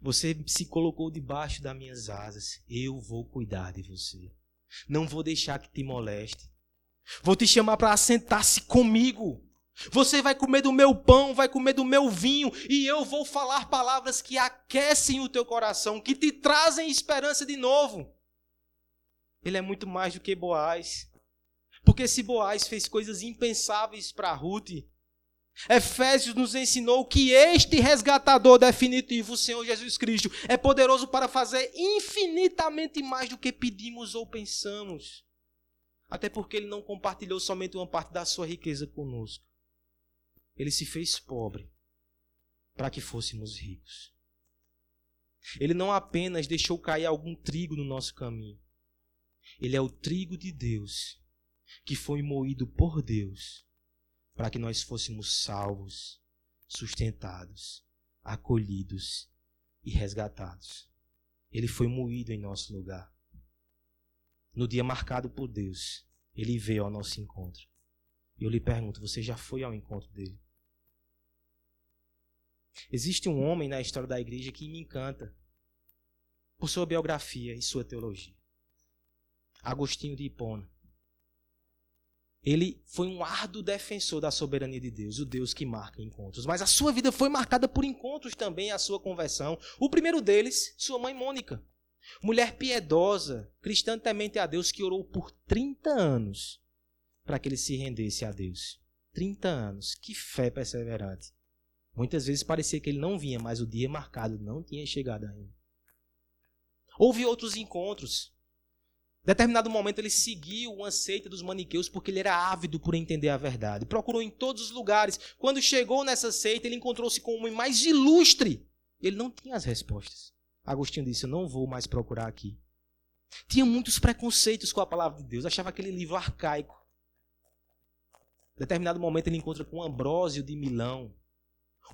Você se colocou debaixo das minhas asas. Eu vou cuidar de você. Não vou deixar que te moleste. Vou te chamar para assentar-se comigo. Você vai comer do meu pão, vai comer do meu vinho, e eu vou falar palavras que aquecem o teu coração, que te trazem esperança de novo. Ele é muito mais do que Boaz. Porque se Boaz fez coisas impensáveis para Ruth, Efésios nos ensinou que este resgatador definitivo, o Senhor Jesus Cristo, é poderoso para fazer infinitamente mais do que pedimos ou pensamos. Até porque ele não compartilhou somente uma parte da sua riqueza conosco ele se fez pobre para que fôssemos ricos. Ele não apenas deixou cair algum trigo no nosso caminho. Ele é o trigo de Deus que foi moído por Deus para que nós fôssemos salvos, sustentados, acolhidos e resgatados. Ele foi moído em nosso lugar. No dia marcado por Deus, ele veio ao nosso encontro. E eu lhe pergunto: você já foi ao encontro dele? Existe um homem na história da igreja que me encanta por sua biografia e sua teologia. Agostinho de Hipona. Ele foi um árduo defensor da soberania de Deus, o Deus que marca encontros. Mas a sua vida foi marcada por encontros também, a sua conversão. O primeiro deles, sua mãe Mônica. Mulher piedosa, cristã temente a Deus, que orou por 30 anos para que ele se rendesse a Deus. 30 anos. Que fé perseverante. Muitas vezes parecia que ele não vinha, mas o dia marcado não tinha chegado ainda. Houve outros encontros. Em determinado momento ele seguiu uma seita dos maniqueus porque ele era ávido por entender a verdade. Procurou em todos os lugares. Quando chegou nessa seita, ele encontrou-se com um homem mais ilustre. Ele não tinha as respostas. Agostinho disse: Eu não vou mais procurar aqui. Tinha muitos preconceitos com a palavra de Deus, achava aquele livro arcaico. Em determinado momento ele encontra com Ambrósio de Milão,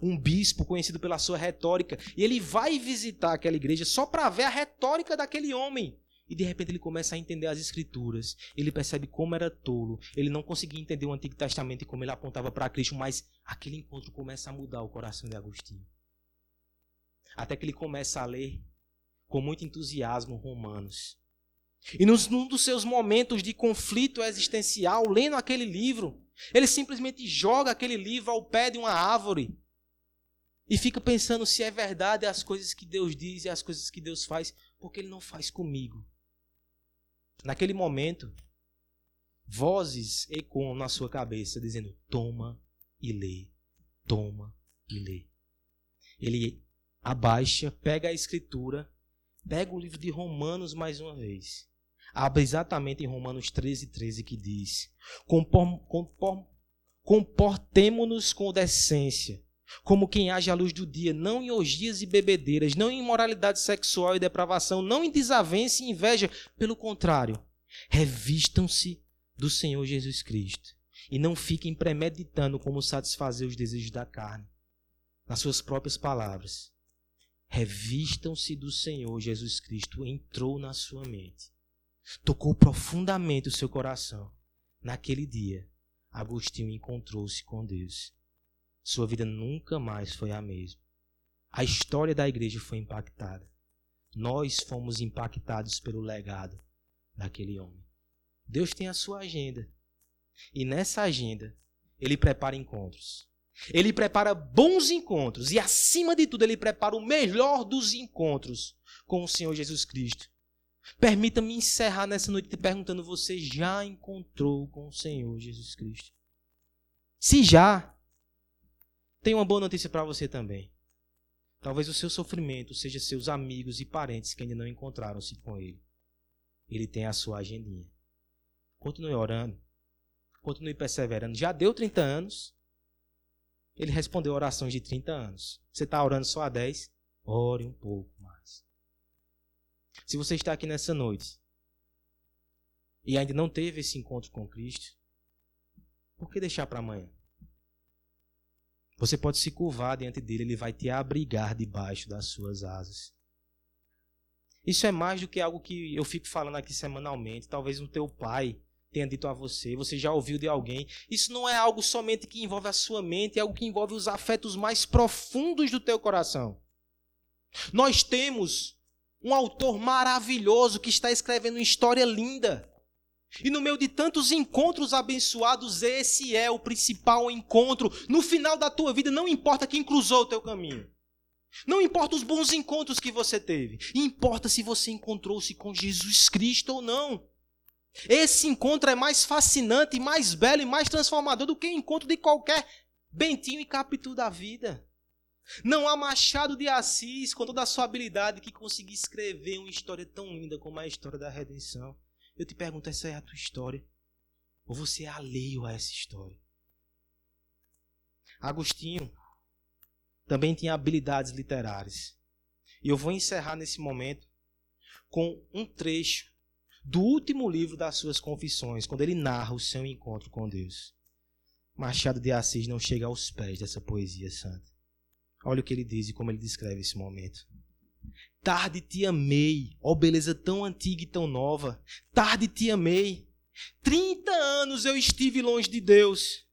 um bispo conhecido pela sua retórica, e ele vai visitar aquela igreja só para ver a retórica daquele homem. E de repente ele começa a entender as escrituras. Ele percebe como era tolo. Ele não conseguia entender o Antigo Testamento e como ele apontava para Cristo, mas aquele encontro começa a mudar o coração de Agostinho. Até que ele começa a ler com muito entusiasmo Romanos. E num dos seus momentos de conflito existencial, lendo aquele livro, ele simplesmente joga aquele livro ao pé de uma árvore e fica pensando se é verdade as coisas que Deus diz e as coisas que Deus faz, porque Ele não faz comigo. Naquele momento, vozes ecoam na sua cabeça, dizendo: toma e lê, toma e lê. Ele abaixa, pega a escritura, pega o livro de Romanos mais uma vez. Abre exatamente em Romanos 13, 13 que diz: comportemo-nos com decência como quem age à luz do dia, não em orgias e bebedeiras, não em imoralidade sexual e depravação, não em desavença e inveja. Pelo contrário, revistam-se do Senhor Jesus Cristo e não fiquem premeditando como satisfazer os desejos da carne. Nas suas próprias palavras, revistam-se do Senhor Jesus Cristo, entrou na sua mente, tocou profundamente o seu coração. Naquele dia, Agostinho encontrou-se com Deus sua vida nunca mais foi a mesma. A história da igreja foi impactada. Nós fomos impactados pelo legado daquele homem. Deus tem a sua agenda. E nessa agenda, ele prepara encontros. Ele prepara bons encontros. E acima de tudo, ele prepara o melhor dos encontros com o Senhor Jesus Cristo. Permita-me encerrar nessa noite te perguntando: você já encontrou com o Senhor Jesus Cristo? Se já, tenho uma boa notícia para você também. Talvez o seu sofrimento seja seus amigos e parentes que ainda não encontraram-se com ele. Ele tem a sua agendinha. Continue orando. Continue perseverando. Já deu 30 anos. Ele respondeu orações de 30 anos. Você está orando só há 10? Ore um pouco mais. Se você está aqui nessa noite e ainda não teve esse encontro com Cristo, por que deixar para amanhã? Você pode se curvar diante dele, ele vai te abrigar debaixo das suas asas. Isso é mais do que algo que eu fico falando aqui semanalmente. Talvez o teu pai tenha dito a você, você já ouviu de alguém. Isso não é algo somente que envolve a sua mente, é algo que envolve os afetos mais profundos do teu coração. Nós temos um autor maravilhoso que está escrevendo uma história linda. E no meio de tantos encontros abençoados, esse é o principal encontro. No final da tua vida, não importa quem cruzou o teu caminho. Não importa os bons encontros que você teve. Importa se você encontrou-se com Jesus Cristo ou não. Esse encontro é mais fascinante, mais belo e mais transformador do que o encontro de qualquer bentinho e capítulo da vida. Não há Machado de Assis, com toda a sua habilidade, que consiga escrever uma história tão linda como a história da redenção. Eu te pergunto, essa é a tua história? Ou você é alheio a essa história? Agostinho também tinha habilidades literárias. E eu vou encerrar nesse momento com um trecho do último livro das suas confissões, quando ele narra o seu encontro com Deus. Machado de Assis não chega aos pés dessa poesia santa. Olha o que ele diz e como ele descreve esse momento. Tarde te amei, ó oh, beleza tão antiga e tão nova. Tarde te amei. Trinta anos eu estive longe de Deus.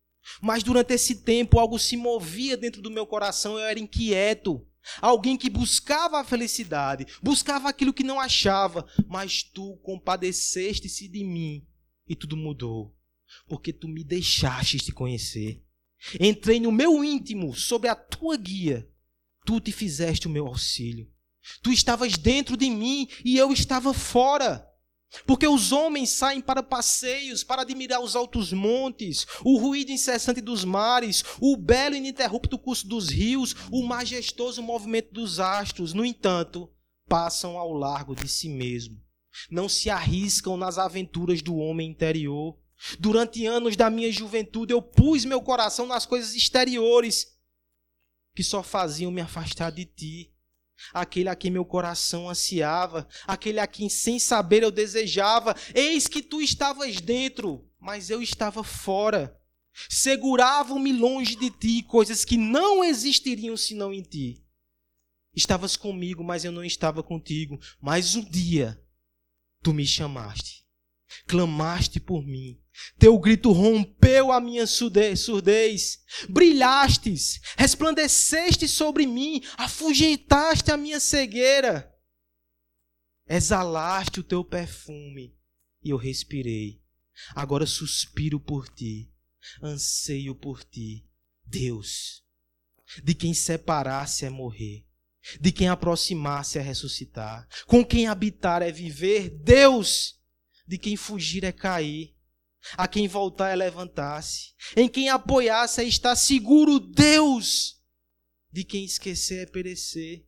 Mas durante esse tempo algo se movia dentro do meu coração, eu era inquieto. Alguém que buscava a felicidade, buscava aquilo que não achava, mas tu compadeceste-se de mim e tudo mudou, porque tu me deixaste te conhecer. Entrei no meu íntimo sob a tua guia, tu te fizeste o meu auxílio. Tu estavas dentro de mim e eu estava fora. Porque os homens saem para passeios, para admirar os altos montes, o ruído incessante dos mares, o belo e ininterrupto curso dos rios, o majestoso movimento dos astros. No entanto, passam ao largo de si mesmo. Não se arriscam nas aventuras do homem interior. Durante anos da minha juventude, eu pus meu coração nas coisas exteriores que só faziam me afastar de ti aquele a quem meu coração ansiava, aquele a quem sem saber eu desejava. Eis que tu estavas dentro, mas eu estava fora. Seguravam-me longe de ti coisas que não existiriam senão em ti. Estavas comigo, mas eu não estava contigo. Mas um dia tu me chamaste, clamaste por mim, teu grito rompeu a minha surdez. Brilhastes, resplandeceste sobre mim, afugentaste a minha cegueira. exalaste o teu perfume e eu respirei. Agora suspiro por ti, anseio por ti, Deus. De quem separar-se é morrer, de quem aproximar-se é ressuscitar, com quem habitar é viver, Deus. De quem fugir é cair, a quem voltar é levantar-se, em quem apoiar-se é estar seguro, Deus. De quem esquecer é perecer,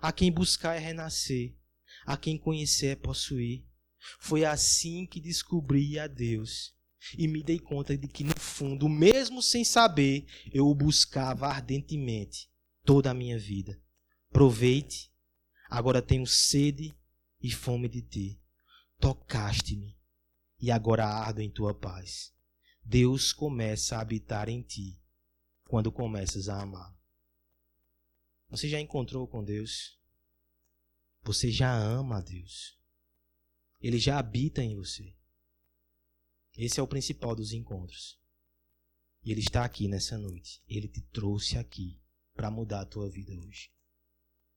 a quem buscar é renascer, a quem conhecer é possuir. Foi assim que descobri a Deus e me dei conta de que, no fundo, mesmo sem saber, eu o buscava ardentemente toda a minha vida. Proveite, agora tenho sede e fome de ti. Tocaste-me e agora ardo em tua paz. Deus começa a habitar em ti quando começas a amar. Você já encontrou com Deus? Você já ama a Deus? Ele já habita em você. Esse é o principal dos encontros. E ele está aqui nessa noite. Ele te trouxe aqui para mudar a tua vida hoje.